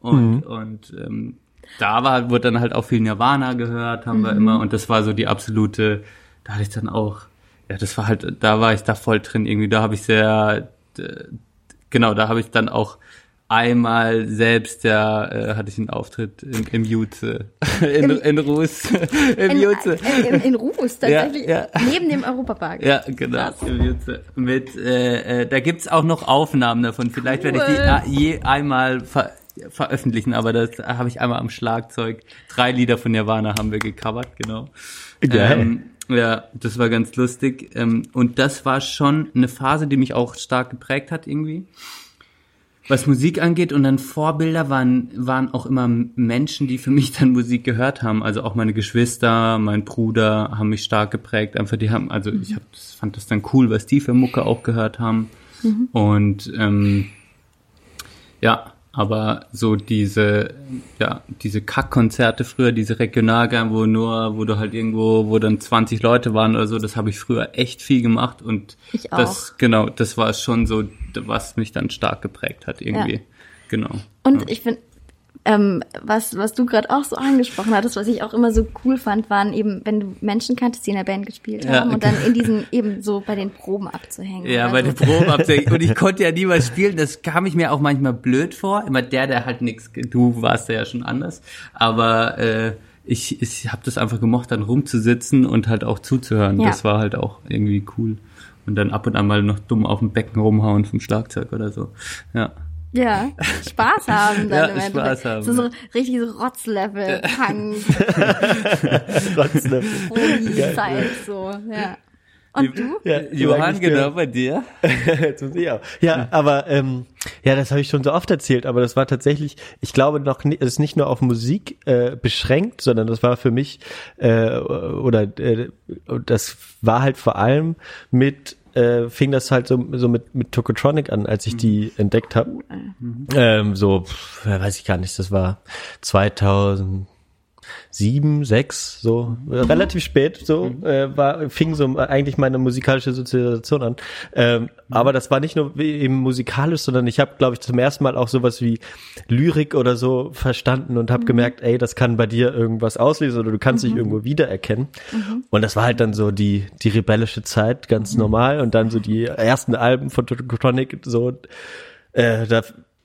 Und, und ähm, da war, wurde dann halt auch viel Nirvana gehört, haben wir immer. Und das war so die absolute, da hatte ich dann auch, ja, das war halt, da war ich da voll drin irgendwie, da habe ich sehr, genau, da habe ich dann auch einmal selbst, ja, äh, hatte ich einen Auftritt im, im Jutze, in, in Ruß, im In, Jutze. äh, in, in Ruß tatsächlich, Ja, ja. neben dem Europapark. Ja, genau. Im Jutze. Mit, äh, äh, da gibt's auch noch Aufnahmen davon. Vielleicht werde ich die Cool. äh, je einmal ver veröffentlichen, aber das habe ich einmal am Schlagzeug. Drei Lieder von Nirvana haben wir gecovert, genau. Geil. Ähm, ja, das war ganz lustig. Ähm, und das war schon eine Phase, die mich auch stark geprägt hat irgendwie. Was Musik angeht und dann Vorbilder waren, waren auch immer Menschen, die für mich dann Musik gehört haben. Also auch meine Geschwister, mein Bruder haben mich stark geprägt. Einfach die haben, also ich hab, das, fand das dann cool, was die für Mucke auch gehört haben. Und ähm, ja, aber so diese, ja, diese Kackkonzerte früher, diese Regionalgang, wo nur, wo du halt irgendwo, wo dann 20 Leute waren oder so, das habe ich früher echt viel gemacht und Ich das, genau, das war schon so, was mich dann stark geprägt hat irgendwie. Ja. Genau. Und ich finde, ähm, was, was du gerade auch so angesprochen hattest, was ich auch immer so cool fand, waren eben, wenn du Menschen kanntest, die in der Band gespielt Ja. haben und dann in diesen eben so bei den Proben abzuhängen. Ja, bei so. den Proben abzählen. Und ich konnte ja niemals spielen. Das kam ich mir auch manchmal blöd vor. Immer der, der halt nichts. Du warst ja schon anders. Aber äh, ich, ich habe das einfach gemocht, dann rumzusitzen und halt auch zuzuhören. Ja. Das war halt auch irgendwie cool. Und dann ab und an mal noch dumm auf dem Becken rumhauen vom Schlagzeug oder so. Ja. Ja, Spaß haben dann Ja, im Endeffekt. Spaß haben, So, so richtig so Rotzlevel, Punk, Trotzdem. Profi-Zeit, so, ja. Und du? Ja, Johann, genau bei dir. Jetzt muss ich auch. Ja, aber ähm, ja, das habe ich schon so oft erzählt, aber das war tatsächlich, ich glaube noch, es ist nicht nur auf Musik äh, beschränkt, sondern das war für mich äh, oder äh, das war halt vor allem mit äh, fing das halt so, so mit, mit Tokotronic an, als ich die entdeckt habe. Ähm, so, pf, weiß ich gar nicht, das war 2007, sechs, so relativ spät, so äh, war fing so eigentlich meine musikalische Sozialisation an. Ähm, aber das war nicht nur wie eben musikalisch, sondern ich habe, glaube ich, zum ersten Mal auch sowas wie Lyrik oder so verstanden und habe gemerkt, ey, das kann bei dir irgendwas auslösen oder du kannst dich irgendwo wiedererkennen. Und das war halt dann so die die rebellische Zeit, ganz normal. Und dann so die ersten Alben von Tokotronic, so äh, da,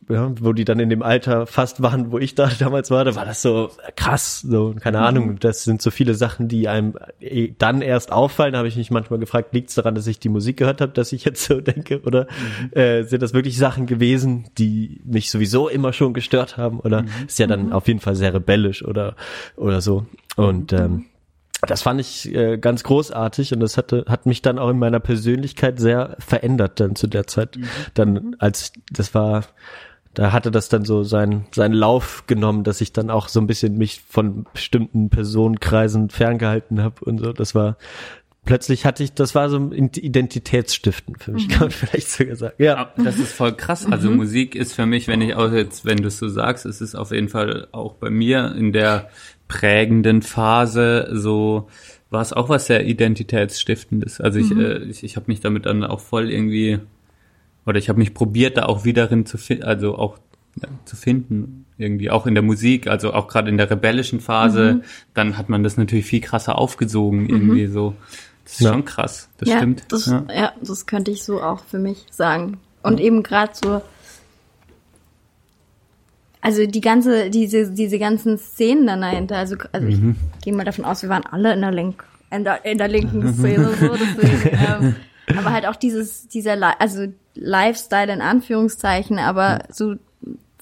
ja, wo die dann in dem Alter fast waren, wo ich da damals war, da war das so krass, so keine Ahnung. Das sind so viele Sachen, die einem eh dann erst auffallen. Da habe ich mich manchmal gefragt, liegt es daran, dass ich die Musik gehört habe, dass ich jetzt so denke, oder äh, sind das wirklich Sachen gewesen, die mich sowieso immer schon gestört haben? Oder ist ja dann auf jeden Fall sehr rebellisch oder oder so. Und ähm, das fand ich äh, ganz großartig und das hatte hat mich dann auch in meiner Persönlichkeit sehr verändert dann zu der Zeit. Mhm. Dann als das war da hatte das dann so seinen seinen Lauf genommen, dass ich dann auch so ein bisschen mich von bestimmten Personenkreisen ferngehalten habe und so. Das war plötzlich hatte ich, das war so ein Identitätsstiften für mich, Mhm. kann man vielleicht sogar sagen. Ja. Ja, Das ist voll krass. Also Musik ist für mich, wenn ich auch jetzt, wenn du es so sagst, es ist auf jeden Fall auch bei mir in der prägenden Phase so war es auch was sehr identitätsstiftendes. Also ich, äh, ich, ich habe mich damit dann auch voll irgendwie oder ich habe mich probiert, da auch wieder drin zu finden, also auch ja, zu finden irgendwie auch in der Musik, also auch gerade in der rebellischen Phase, dann hat man das natürlich viel krasser aufgesogen irgendwie so. Das ist Ja. schon krass. Das ja, stimmt. Das, ja. ja. das könnte ich so auch für mich sagen. Und eben gerade so, also die ganze, diese, diese ganzen Szenen dann dahinter, also, also ich gehe mal davon aus, wir waren alle in der, Link, in der, in der linken Szene, so, deswegen, ähm, aber halt auch dieses, dieser, also Lifestyle in Anführungszeichen, aber so,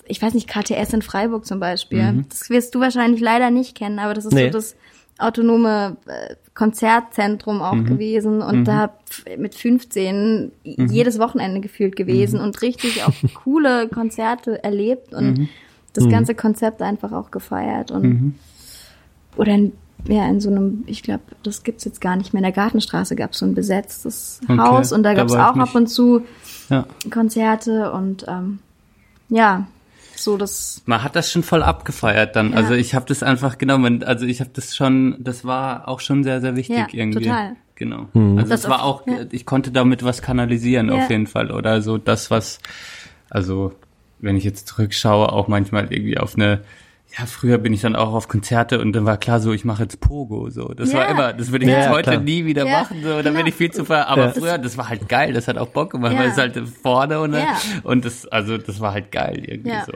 ich weiß nicht, KTS in Freiburg zum Beispiel, das wirst du wahrscheinlich leider nicht kennen, aber das ist Nee. so das autonome äh, Konzertzentrum auch gewesen und da f- mit 15 jedes Wochenende gefühlt gewesen und richtig auch coole Konzerte erlebt und das ganze Konzept einfach auch gefeiert und oder in, ja in so einem, ich glaube, das gibt's jetzt gar nicht mehr. In der Gartenstraße gab's so ein besetztes Okay, Haus und da da gab's ich auch ab und zu ja. Konzerte und ähm, ja, so das Man hat das schon voll abgefeiert dann. Ja. Also ich habe das einfach genommen. Also ich habe das schon, das war auch schon sehr, sehr wichtig Ja, irgendwie. total. Genau. Mhm. Also Das es war auch, ja. ich konnte damit was kanalisieren Ja. auf jeden Fall. Oder so das, was, also wenn ich jetzt zurückschaue, auch manchmal irgendwie auf eine, ja, früher bin ich dann auch auf Konzerte und dann war klar so, ich mache jetzt Pogo so. Das Ja. war immer, das würde ich Ja, jetzt heute klar. nie wieder Ja, machen. So, da genau. bin ich viel zu ver. Aber Ja. früher, das war halt geil, das hat auch Bock gemacht, Ja. weil es halt vorne und, Ja. und das, also das war halt geil irgendwie Ja. so.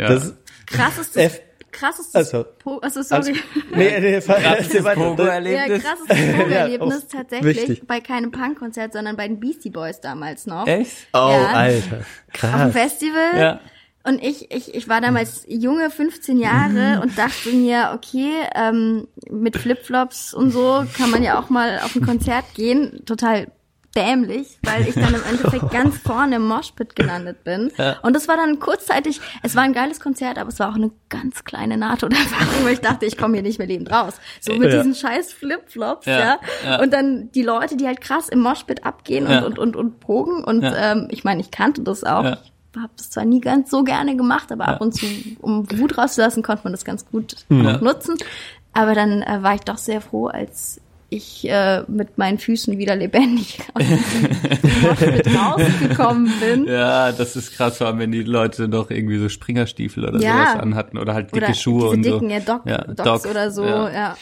Ja. Das, krass ist das, F- krass ist das, Also, Po- also sorry. nee, nee, erzähl weiter. Ja, Pogo-Erlebnis. Pogo-Erlebnis Ja, auch tatsächlich wichtig. bei keinem Punkkonzert, sondern bei den Beastie Boys damals noch. Echt? Oh, Ja. Alter. Auf dem Krass. Festival. Ja. Und ich, ich, ich war damals junge, 15 Jahre und dachte mir, okay, ähm, mit Flipflops und so kann man ja auch mal auf ein Konzert gehen. Total dämlich, weil ich dann im Endeffekt ganz vorne im Moshpit gelandet bin. Und das war dann kurzzeitig, es war ein geiles Konzert, aber es war auch eine ganz kleine Nahtoderfahrung, weil ich dachte, ich komme hier nicht mehr lebend raus. So mit Ja. diesen scheiß Flipflops, Ja, ja. Und dann die Leute, die halt krass im Moshpit abgehen und, und, und, und pogen. Und ähm, ich meine, ich kannte das auch. Ja. Habe das zwar nie ganz so gerne gemacht, aber ab und zu, um Wut rauszulassen, konnte man das ganz gut auch nutzen. Aber dann äh, war ich doch sehr froh, als ich äh, mit meinen Füßen wieder lebendig aus diesem rausgekommen bin. Ja, das ist krass, vor allem wenn die Leute noch irgendwie so Springerstiefel oder Ja. sowas anhatten oder halt dicke Oder Schuhe und dicken, so. ja, Doc, Ja, Docs Doc, oder so, ja. ja.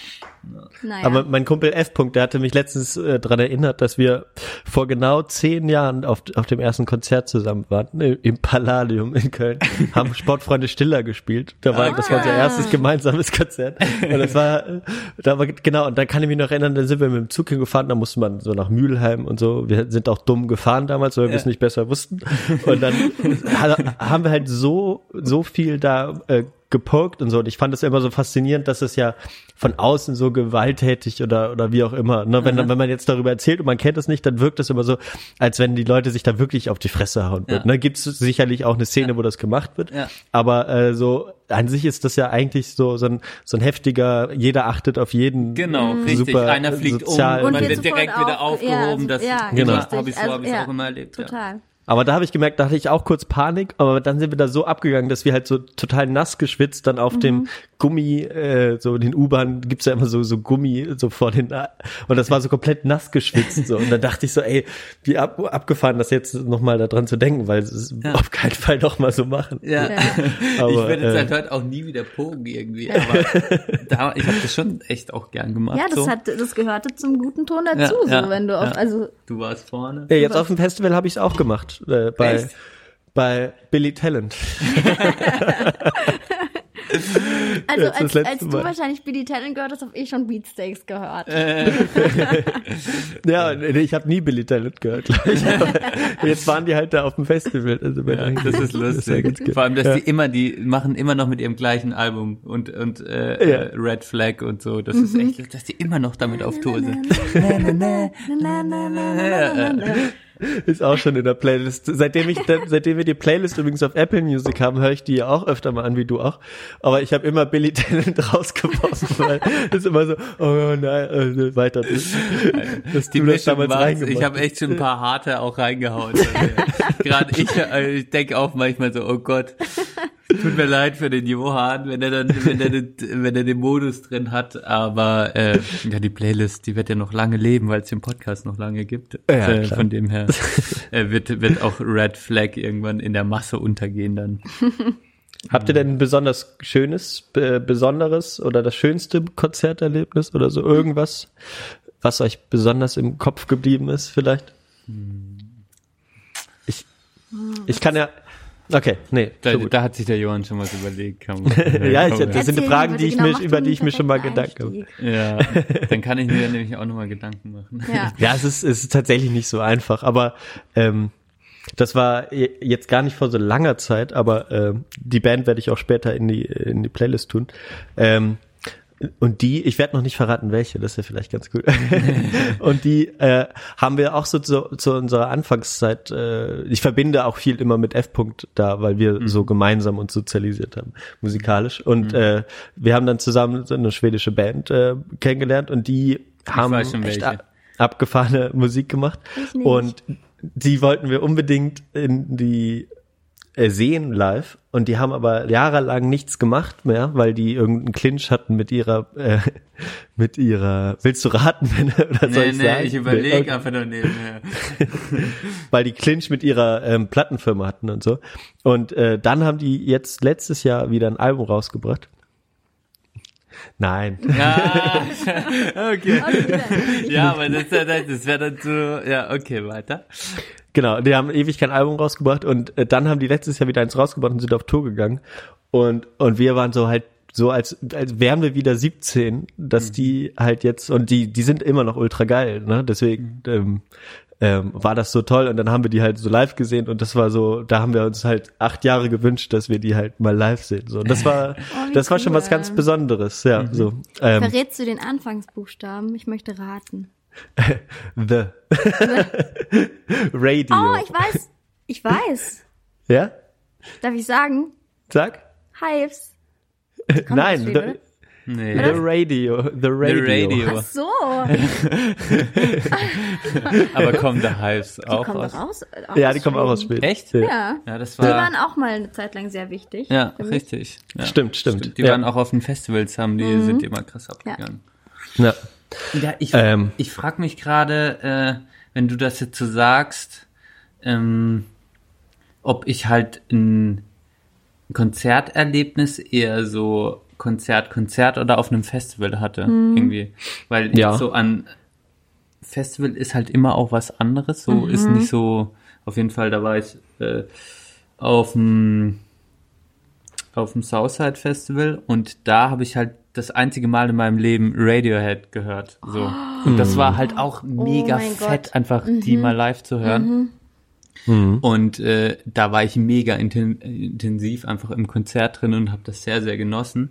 Naja. Aber mein Kumpel F. -Punkt, der hatte mich letztens äh, daran erinnert, dass wir vor genau zehn Jahren auf, auf dem ersten Konzert zusammen waren, äh, im Palladium in Köln, haben Sportfreunde Stiller gespielt. Da war das war unser erstes gemeinsames Konzert. Und das war, da war, genau, und dann kann ich mich noch erinnern, dann sind wir mit dem Zug hingefahren, da musste man so nach Mülheim und so. Wir sind auch dumm gefahren damals, weil wir es nicht besser wussten. Und dann ha- haben wir halt so, so viel da äh, gepokt und so. Und ich fand es immer so faszinierend, dass es ja von außen so gewalttätig oder oder wie auch immer. Ne? Wenn, wenn man jetzt darüber erzählt und man kennt es nicht, dann wirkt es immer so, als wenn die Leute sich da wirklich auf die Fresse hauen würden. Ja. Ne? Gibt es sicherlich auch eine Szene, wo das gemacht wird. Ja. Aber äh, so an sich ist das ja eigentlich so so ein so ein heftiger, jeder achtet auf jeden. Genau, richtig. Super Einer fliegt sozial- um, Und man wird direkt sofort wieder auf- aufgehoben. ja, das ja, Genau. so habe ich so Also, hab ja, auch immer erlebt. Ja. Total. Aber da habe ich gemerkt, da hatte ich auch kurz Panik, aber dann sind wir da so abgegangen, dass wir halt so total nass geschwitzt dann auf dem Gummi, äh, so in den U-Bahn gibt's ja immer so so Gummi so vor den und das war so komplett nass geschwitzt so und dann dachte ich so, ey, wie ab, abgefahren, das jetzt nochmal da dran zu denken, weil es ist Ja. auf keinen Fall noch mal so machen. Ja. Ja. Aber, ich werde jetzt äh, halt heute auch nie wieder pogen irgendwie, aber da, ich habe das schon echt auch gern gemacht. Ja, das so. hat, das gehörte zum guten Ton dazu, Ja, so ja, wenn du auf, ja. also Du warst vorne. Ja, jetzt auf dem Festival habe ich es auch gemacht äh, bei Echt? bei Billy Talent. Also das als, als du Mal. wahrscheinlich Billy Talent gehört hast, habe ich schon Beatsteaks gehört. Ja, nee, ich habe nie Billy Talent gehört, jetzt waren die halt da auf dem Festival. Also bei Ja, das ist ja lustig. ganz gut. Vor allem, dass ja. die immer, die machen immer noch mit ihrem gleichen Album und und äh, Ja. äh, Red Flag und so. Das ist echt, dass die immer noch damit auf Tour sind. Ist auch schon in der Playlist. Seitdem ich, seitdem wir die Playlist übrigens auf Apple Music haben, höre ich die ja auch öfter mal an, wie du auch. Aber ich habe immer Billy Talent rausgeworfen, weil es ist immer so, oh nein, äh, weiter. Dass Die du das damals war's. Ich habe echt schon ein paar harte auch reingehauen. Gerade ich, äh, ich denke auch manchmal so, oh Gott, tut mir leid für den Johann, wenn er dann, wenn er, den, wenn er den Modus drin hat. Aber äh, ja, die Playlist, die wird ja noch lange leben, weil es den Podcast noch lange gibt. Ja, äh, von dem her äh, wird wird auch Red Flag irgendwann in der Masse untergehen dann. Habt ihr denn ein besonders schönes, äh, besonderes oder das schönste Konzerterlebnis oder so irgendwas, was euch besonders im Kopf geblieben ist vielleicht? Ich, ich kann ja, okay, nee, Da, da hat sich der Johann schon was überlegt. Kann Ja, ich- das Erzähl sind die Fragen, die ich genau, mir- mach über die ich mir schon mal Gedanken Einstieg. Ja, dann kann ich mir nämlich auch nochmal Gedanken machen. Ja. Ja, es ist, es ist tatsächlich nicht so einfach, aber ähm, das war je- jetzt gar nicht vor so langer Zeit, aber ähm, die Band werde ich auch später in die in die Playlist tun. Ähm, und die, ich werde noch nicht verraten, welche, das ist ja vielleicht ganz gut. und die äh, haben wir auch so zu, zu unserer Anfangszeit, äh, ich verbinde auch viel immer mit F. -Punkt da, weil wir so gemeinsam uns sozialisiert haben, musikalisch. Und äh, wir haben dann zusammen so eine schwedische Band äh, kennengelernt und die haben echt welche. a- abgefahrene Musik gemacht. Ich nicht. Und die wollten wir unbedingt in die äh, sehen live und die haben aber jahrelang nichts gemacht mehr, weil die irgendeinen Clinch hatten mit ihrer äh, mit ihrer willst du raten oder soll Nee, ich nee, sagen? ich überlege okay. einfach nur nebenher. weil die Clinch mit ihrer ähm, Plattenfirma hatten und so und äh, dann haben die jetzt letztes Jahr wieder ein Album rausgebracht. Nein. Ja, okay. Okay. Ja, aber das, das, das wäre dann so, ja, okay, weiter. Genau, die haben ewig kein Album rausgebracht und äh, dann haben die letztes Jahr wieder eins rausgebracht und sind auf Tour gegangen. Und, und wir waren so halt so, als, als wären wir wieder 17, dass die halt jetzt, und die, die sind immer noch ultra geil, ne? Deswegen ähm, ähm, war das so toll und dann haben wir die halt so live gesehen und das war so, da haben wir uns halt acht Jahre gewünscht, dass wir die halt mal live sehen. So, und das war, Oh, das war schon was cool. ganz Besonderes, ja. So, ähm, Verrätst du den Anfangsbuchstaben? Ich möchte raten. the Radio. Oh, ich weiß. Ich weiß. ja? Darf ich sagen? Sag? Hives. Kommt Nein, the, Nee. the Radio, the The Radio. Radio. Ach so. Aber kommen The Hives Die auch aus? raus. auch Ja, die kommen auch aus Schweden. Echt? Ja. Ja, das Die war, waren auch mal eine Zeit lang sehr wichtig. ja, richtig. Ja. Stimmt, stimmt. Die Ja. waren auch auf den Festivals, haben die, sind die immer krass abgegangen. Ja. Ja, ich, Ähm. ich frage mich gerade, äh, wenn du das jetzt so sagst, ähm, ob ich halt ein Konzerterlebnis eher so Konzert, Konzert oder auf einem Festival hatte, irgendwie. Weil Ja. so an Festival ist halt immer auch was anderes, so ist nicht so, auf jeden Fall, da war ich äh, auf dem auf dem Southside Festival und da habe ich halt das einzige Mal in meinem Leben Radiohead gehört. So. Und das war halt auch mega Oh fett, Gott. einfach die mal live zu hören. Und äh, da war ich mega inten intensiv einfach im Konzert drin und habe das sehr, sehr genossen.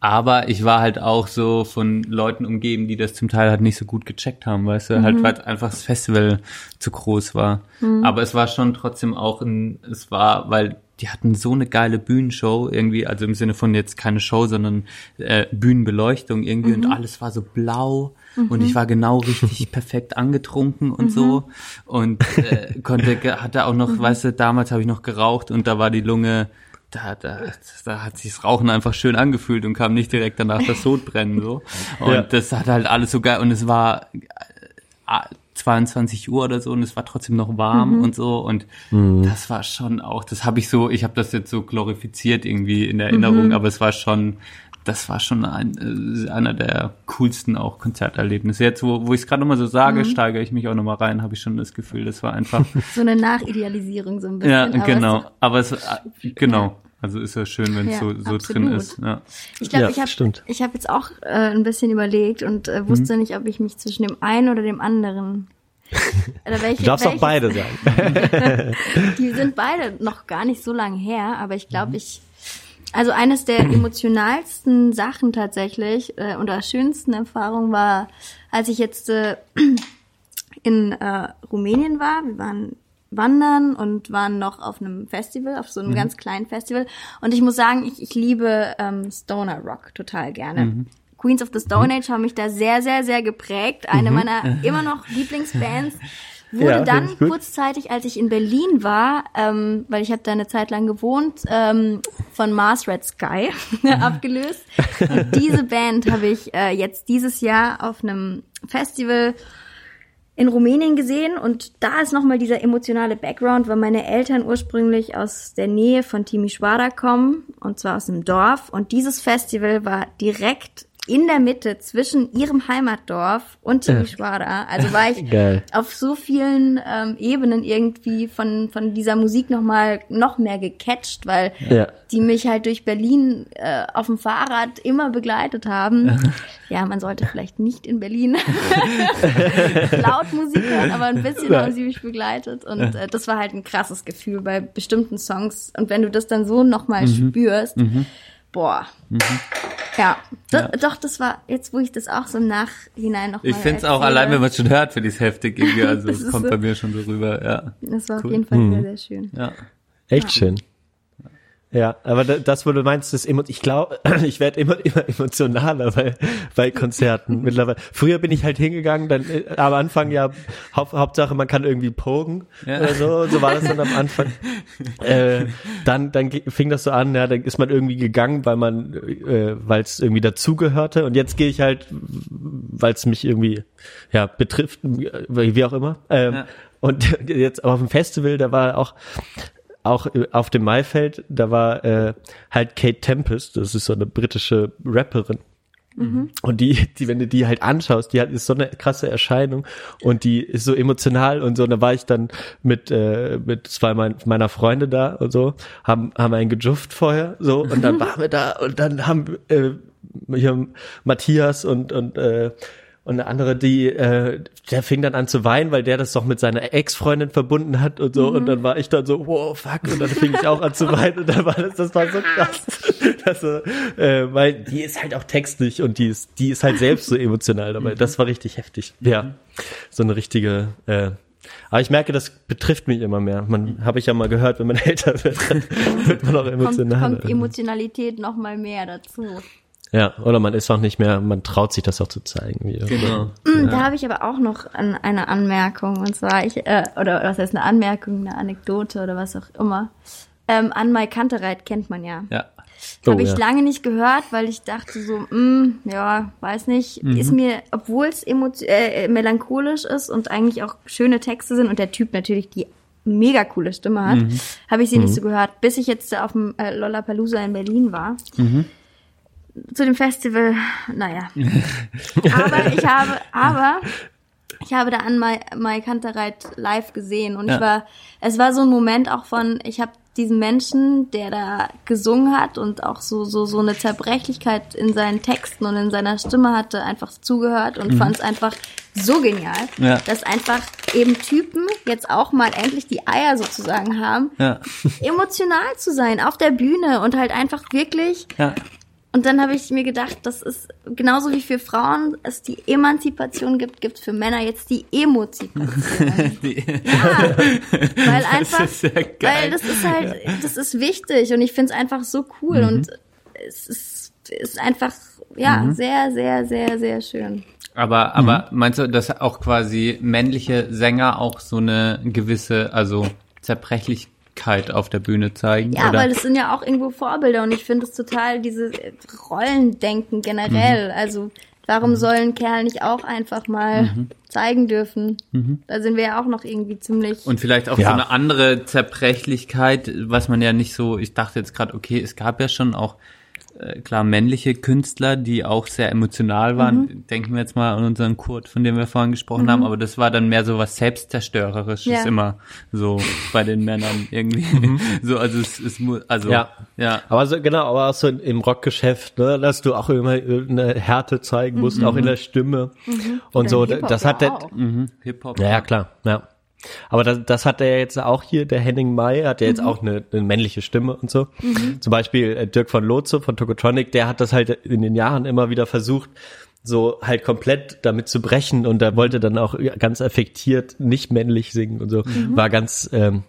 Aber ich war halt auch so von Leuten umgeben, die das zum Teil halt nicht so gut gecheckt haben, weißt du, halt weil einfach das Festival zu groß war. Aber es war schon trotzdem auch ein, es war, weil die hatten so eine geile Bühnenshow irgendwie, also im Sinne von jetzt keine Show, sondern äh, Bühnenbeleuchtung irgendwie und alles war so blau und ich war genau richtig perfekt angetrunken und so. Und äh, konnte hatte auch noch, weißt du, damals habe ich noch geraucht und da war die Lunge da, da, da hat sich das Rauchen einfach schön angefühlt und kam nicht direkt danach das Sodbrennen so. Und Ja. das hat halt alles so geil und es war äh, 22 Uhr oder so und es war trotzdem noch warm und so und das war schon auch, das habe ich so, ich habe das jetzt so glorifiziert irgendwie in Erinnerung, aber es war schon, das war schon ein, äh, einer der coolsten auch Konzerterlebnisse. Jetzt, wo, wo ich es gerade nochmal so sage, steigere ich mich auch nochmal rein, habe ich schon das Gefühl, das war einfach, So eine Nachidealisierung so ein bisschen. ja, aber genau, es- aber es, äh, genau, Also ist ja schön, wenn es Ja, so, so drin ist. Ja. Ich glaube, Ja, ich habe ich hab jetzt auch äh, ein bisschen überlegt und äh, Mhm. wusste nicht, ob ich mich zwischen dem einen oder dem anderen. Oder welche, Du darfst auch welches- beide sagen. Die sind beide noch gar nicht so lange her, aber ich Mhm. glaube, ich. Also eines der emotionalsten Sachen tatsächlich äh, oder schönsten Erfahrungen war, als ich jetzt äh, in äh, Rumänien war. Wir waren wandern und waren noch auf einem Festival, auf so Mhm. einem ganz kleinen Festival. Und ich muss sagen, ich, ich liebe ähm, Stoner Rock total gerne. Mhm. Queens of the Stone Age haben mich da sehr, sehr, sehr geprägt. Eine meiner immer noch Lieblingsbands. Wurde Mhm. Ja, dann kurzzeitig, als ich in Berlin war, ähm, weil ich habe da eine Zeit lang gewohnt, ähm, von Mars Red Sky abgelöst. Und diese Band habe ich äh, jetzt dieses Jahr auf einem Festival in Rumänien gesehen und da ist nochmal dieser emotionale Background, weil meine Eltern ursprünglich aus der Nähe von Timișoara kommen und zwar aus dem Dorf und dieses Festival war direkt in der Mitte zwischen ihrem Heimatdorf und Timișoara. Also war ich Geil. auf so vielen ähm, Ebenen irgendwie von, von dieser Musik nochmal noch mehr gecatcht, weil Ja. die mich halt durch Berlin äh, auf dem Fahrrad immer begleitet haben. Ja, man sollte vielleicht nicht in Berlin laut Musik hören, aber ein bisschen Ja. haben sie mich begleitet und äh, das war halt ein krasses Gefühl bei bestimmten Songs und wenn du das dann so nochmal Mhm. spürst, boah. Ja, do, doch, das war jetzt, wo ich das auch so im Nachhinein nochmal Ich finde es auch allein, wenn man es schon hört, finde ich es heftig irgendwie. Also es kommt so. bei mir schon so rüber, ja. Das war auf Cool. jeden Fall sehr, sehr schön. Ja. Echt schön. Ja, aber da- das, wo du meinst, das emo ich glaube, ich werde immer, immer emotionaler bei, bei Konzerten mittlerweile. Früher bin ich halt hingegangen, dann äh, am Anfang ja, Haupt, Hauptsache man kann irgendwie pogen Ja. oder so, so war das dann am Anfang. äh, dann, dann fing das so an, ja, dann ist man irgendwie gegangen, weil man, äh, weil es irgendwie dazugehörte und jetzt gehe ich halt, weil es mich irgendwie, ja, betrifft, wie wie auch immer. Ähm, Ja. Und jetzt auf dem Festival, da war auch, auch äh, auf dem Maifeld, da war äh, halt Kate Tempest, das ist so eine britische Rapperin. Und die, die, wenn du die halt anschaust, die hat, ist so eine krasse Erscheinung und die ist so emotional und so. Und da war ich dann mit, äh, mit zwei mein, meiner Freunde da und so, haben, haben einen gejufft vorher, so, und dann waren wir da und dann haben äh, hier Matthias und, und äh, und eine andere, die, äh, der fing dann an zu weinen, weil der das doch mit seiner Ex-Freundin verbunden hat und so. Und dann war ich dann so, wow, fuck. Und dann fing ich auch an zu weinen. Und dann war das, das war so krass. Also, äh, weil die ist halt auch textlich und die ist, die ist halt selbst so emotional dabei. Das war richtig heftig. Ja. So eine richtige, äh, aber ich merke, das betrifft mich immer mehr. Man, habe ich ja mal gehört, wenn man älter wird, dann wird man auch Kommt, emotionaler. kommt Emotionalität nochmal mehr dazu. Ja, oder man ist auch nicht mehr, man traut sich das auch zu zeigen. Wie Genau. Mm, Da habe ich aber auch noch an, eine Anmerkung. Und zwar, ich, äh, oder was heißt eine Anmerkung, eine Anekdote oder was auch immer. Ähm, an Mai Kantereit kennt man ja. Ja. Oh, habe ich ja. lange nicht gehört, weil ich dachte so, mm, ja, weiß nicht, ist mir, obwohl es emotio- äh, melancholisch ist und eigentlich auch schöne Texte sind und der Typ natürlich die mega coole Stimme hat, habe ich sie nicht so gehört, bis ich jetzt auf dem äh, Lollapalooza in Berlin war. Zu dem Festival, naja. aber ich habe, aber ich habe da an Mai, Mai Kantereit live gesehen und Ja. ich war, es war so ein Moment auch von, ich habe diesen Menschen, der da gesungen hat und auch so so so eine Zerbrechlichkeit in seinen Texten und in seiner Stimme hatte, einfach zugehört und fand es einfach so genial, Ja. dass einfach eben Typen jetzt auch mal endlich die Eier sozusagen haben, Ja. emotional zu sein auf der Bühne und halt einfach wirklich Ja. Und dann habe ich mir gedacht, das ist genauso wie für Frauen es die Emanzipation gibt, gibt für Männer jetzt die Emozipation. ja, weil einfach, ist ja geil. weil das ist halt, das ist wichtig und ich finde es einfach so cool Mhm. und es ist, ist einfach, ja, sehr, sehr, sehr, sehr schön. Aber, aber meinst du, dass auch quasi männliche Sänger auch so eine gewisse, also Zerbrechlichkeit auf der Bühne zeigen? Ja, oder? weil es sind ja auch irgendwo Vorbilder und ich finde es total diese Rollendenken generell. Mhm. Also warum sollen Kerl nicht auch einfach mal zeigen dürfen? Da sind wir ja auch noch irgendwie ziemlich. Mhm. Und vielleicht auch Ja. so eine andere Zerbrechlichkeit, was man ja nicht so, ich dachte jetzt gerade, okay, es gab ja schon auch klar männliche Künstler, die auch sehr emotional waren. Mhm. Denken wir jetzt mal an unseren Kurt, von dem wir vorhin gesprochen haben, aber das war dann mehr so was selbstzerstörerisches Ja. immer so bei den Männern irgendwie. So, also es, es muss, also Ja. ja. Aber so, genau, aber auch so im Rockgeschäft, ne, dass du auch immer eine Härte zeigen musst, auch in der Stimme und Oder so. Das ja hat der. Mhm. Hip-Hop. ja, ja, klar, ja. Aber das, das hat er jetzt auch hier, der Henning May, hat ja jetzt auch eine, eine männliche Stimme und so. Zum Beispiel äh, Dirk von Lotze von Tokotronic, der hat das halt in den Jahren immer wieder versucht, so halt komplett damit zu brechen und da wollte dann auch ganz affektiert nicht männlich singen und so. War ganz, ähm,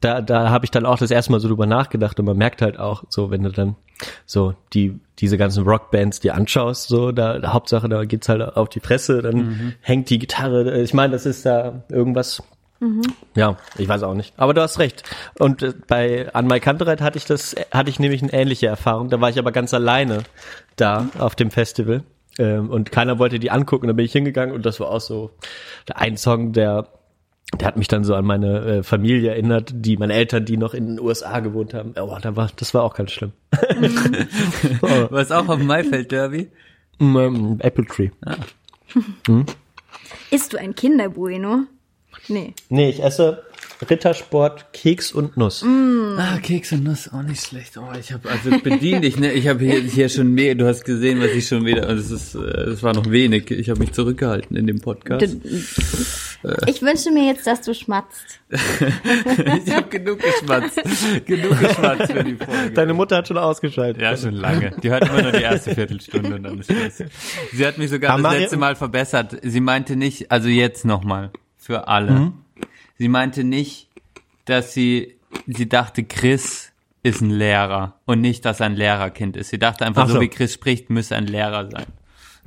da, da habe ich dann auch das erste Mal so drüber nachgedacht und man merkt halt auch so, wenn du dann so die diese ganzen Rockbands dir anschaust, so da Hauptsache da geht's halt auf die Fresse, dann hängt die Gitarre. Ich meine, das ist da irgendwas. Ja, ich weiß auch nicht. Aber du hast recht. Und äh, bei An My Kantereit hatte ich das, hatte ich nämlich eine ähnliche Erfahrung. Da war ich aber ganz alleine da auf dem Festival. Ähm, und keiner wollte die angucken. Da bin ich hingegangen und das war auch so der ein Song, der der hat mich dann so an meine äh, Familie erinnert, die meine Eltern, die noch in den USA gewohnt haben. Oh, da war, das war auch ganz schlimm. Was auch auf dem Maifeld Derby? Ähm, Apple Tree. Isst du ein Kinderbueno? Nee. Nee, ich esse Rittersport, Keks und Nuss. Ah, Keks und Nuss, auch nicht schlecht. Oh, ich habe also bedien dich, ne? Ich habe hier, hier schon mehr, du hast gesehen, was ich schon wieder, das ist, äh, das war noch wenig. Ich habe mich zurückgehalten in dem Podcast. Ich wünsche mir jetzt, dass du schmatzt. Ich habe genug geschmatzt. genug geschmatzt für die Folge. Deine Mutter hat schon ausgeschaltet. Ja, schon lange. Die hört immer nur die erste Viertelstunde und dann ist Schluss. Sie hat mich sogar Aber das letzte Mal verbessert. Sie meinte nicht, also jetzt nochmal, für alle. Sie meinte nicht, dass sie, sie dachte, Chris ist ein Lehrer und nicht, dass er ein Lehrerkind ist. Sie dachte einfach, Ach so so. wie Chris spricht, müsse ein Lehrer sein.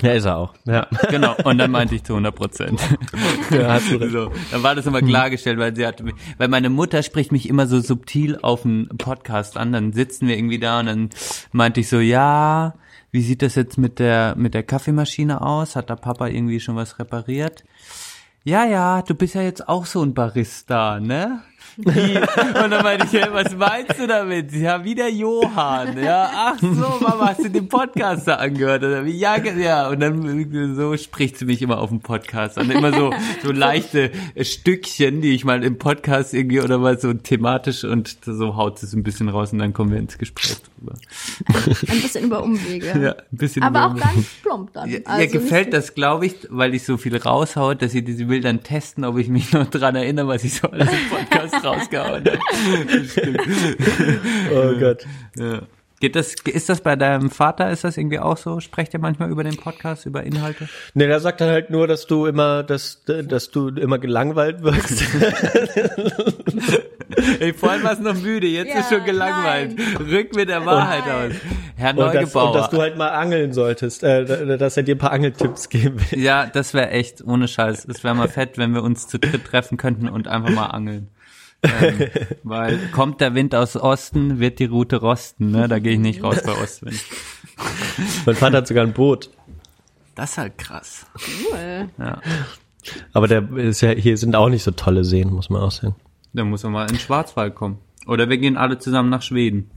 Ja, ist er auch. Ja, Genau. Und dann meinte ich zu 100 Prozent. ja hast du recht. So, dann war das immer klargestellt, weil sie hat, mich- weil meine Mutter spricht mich immer so subtil auf einen Podcast an, dann sitzen wir irgendwie da und dann meinte ich so, ja, wie sieht das jetzt mit der, mit der Kaffeemaschine aus? Hat da Papa irgendwie schon was repariert? Ja, ja, du bist ja jetzt auch so ein Barista, ne? Wie? Und dann meinte ich, was meinst du damit? Ja, wie der Johann, ja. Ach so, Mama, hast du den Podcast da angehört? Oder wie? Ja, ja. Und dann so spricht sie mich immer auf dem Podcast an. Immer so, so leichte Stückchen, die ich mal im Podcast irgendwie oder mal so thematisch und so haut sie es ein bisschen raus und dann kommen wir ins Gespräch drüber. Ein bisschen über Umwege. Ja, ein bisschen Aber auch über- ganz plump dann. Ihr, Also ihr gefällt das, glaube ich, weil ich so viel raushaue, dass sie, sie will dann testen, ob ich mich noch dran erinnere, was ich so alles im Podcast rausgehauen habe. Oh Gott. Ja. Geht das, ist das bei deinem Vater, ist das irgendwie auch so? Sprecht ihr manchmal über den Podcast, über Inhalte? Nee, der sagt dann halt nur, dass du immer, dass, dass du immer gelangweilt wirkst. Ey, vorhin warst du noch müde, jetzt Ja, ist schon gelangweilt. Rück mit der Wahrheit Nein. aus. Herr Und dass, Neugebauer. und dass du halt mal angeln solltest, äh, dass er dir ein paar Angeltipps geben will. ja, das wäre echt, ohne Scheiß. Es wäre mal fett, wenn wir uns zu dritt treffen könnten und einfach mal angeln. Ähm, weil kommt der Wind aus Osten, wird die Route rosten, ne? Da gehe ich nicht raus bei Ostwind. Mein Vater hat sogar ein Boot. Das ist halt krass. Cool. Ja. Aber der ist ja, hier sind auch nicht so tolle Seen, muss man auch sehen. Dann muss man mal in den Schwarzwald kommen. Oder wir gehen alle zusammen nach Schweden.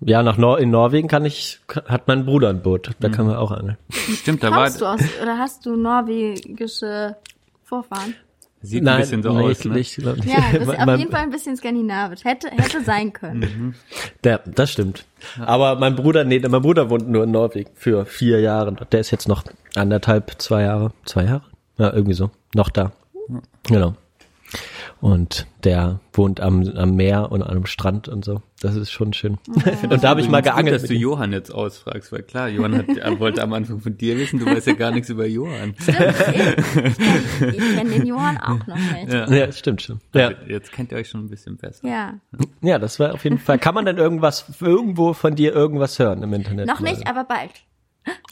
Ja, nach Nor in Norwegen kann ich, hat mein Bruder ein Boot. Da kann man auch angeln. Stimmt, da war, Kommst du aus, oder hast du norwegische Vorfahren? Sieht ein bisschen so nee, aus, ne? ich glaub nicht. Ja, das ist auf jeden Fall ein bisschen skandinavisch. Hätte, hätte sein können. Mhm. Der, das stimmt. Aber mein Bruder, nee, mein Bruder wohnt nur in Norwegen für vier Jahre. Der ist jetzt noch anderthalb, zwei Jahre, zwei Jahre? Ja, irgendwie so. Noch da. Genau. Und der wohnt am, am Meer und am Strand und so. Das ist schon schön. Und da habe ich mal geangelt. Gut, dass du. Johann jetzt ausfragst, weil klar, Johann hat, er wollte am Anfang von dir wissen, du weißt ja gar nichts über Johann. Stimmt, ich, ich kenne den Johann auch noch nicht. Ja. Ja, das stimmt schon. Ja. Jetzt kennt ihr euch schon ein bisschen besser. ja, das war auf jeden Fall. Kann man denn irgendwas, irgendwo von dir irgendwas hören im Internet? Noch mal? nicht, aber bald.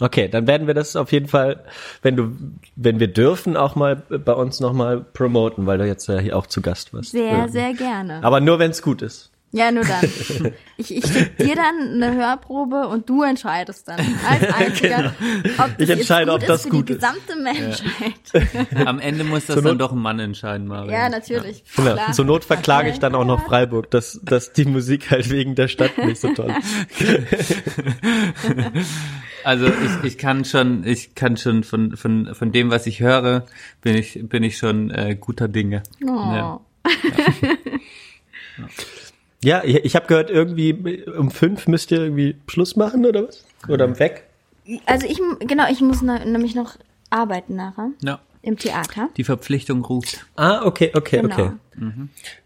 Okay, dann werden wir das auf jeden Fall, wenn du, wenn wir dürfen, auch mal bei uns nochmal promoten, weil du jetzt ja hier auch zu Gast warst. Sehr, ja. sehr gerne. Aber nur wenn es gut ist. Ja, nur dann. Ich, ich schicke dir dann eine Hörprobe und du entscheidest dann als Einziger, ob das Ich entscheide, jetzt ob das ist gut für ist. die gesamte Menschheit. Am Ende muss das Zur dann Not- doch ein Mann entscheiden, Mario. Ja, natürlich. Genau. Klar. Zur Not verklage ich dann auch noch Freiburg, dass, dass die Musik halt wegen der Stadt nicht so toll ist. Also ich, ich kann schon, ich kann schon von, von, von dem, was ich höre, bin ich, bin ich schon äh, guter Dinge. Oh. Ja. Ja, ich, ich habe gehört, irgendwie um fünf müsst ihr irgendwie Schluss machen oder was? Oder um weg? Also ich, genau, ich muss nämlich noch arbeiten nachher ja. im Theater. Die Verpflichtung ruft. Ah, okay, okay, Genau. okay.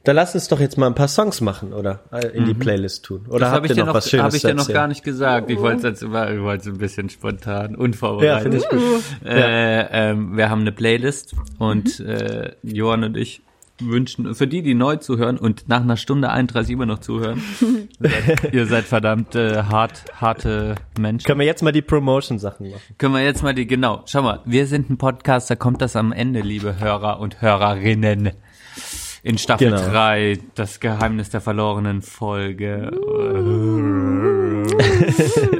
Dann lass uns doch jetzt mal ein paar Songs machen oder in die Playlist tun. Oder Das habt habe ihr dir noch, noch, was Schönes hab ich dir noch gar nicht gesagt. Ich wollte es jetzt immer, ich wollte es ein bisschen spontan, Ja, unvorbereitet. finde ich gut. Äh, ähm, wir haben eine Playlist und äh, Johann und ich wünschen, für die, die neu zuhören und nach einer Stunde 31 immer noch zuhören, seid, ihr seid verdammt äh, hart, harte Menschen. Können wir jetzt mal die Promotion-Sachen machen? Können wir jetzt mal die, genau, schau mal, wir sind ein Podcast, da kommt das am Ende, liebe Hörer und Hörerinnen. In Staffel Genau. 3, das Geheimnis der verlorenen Folge.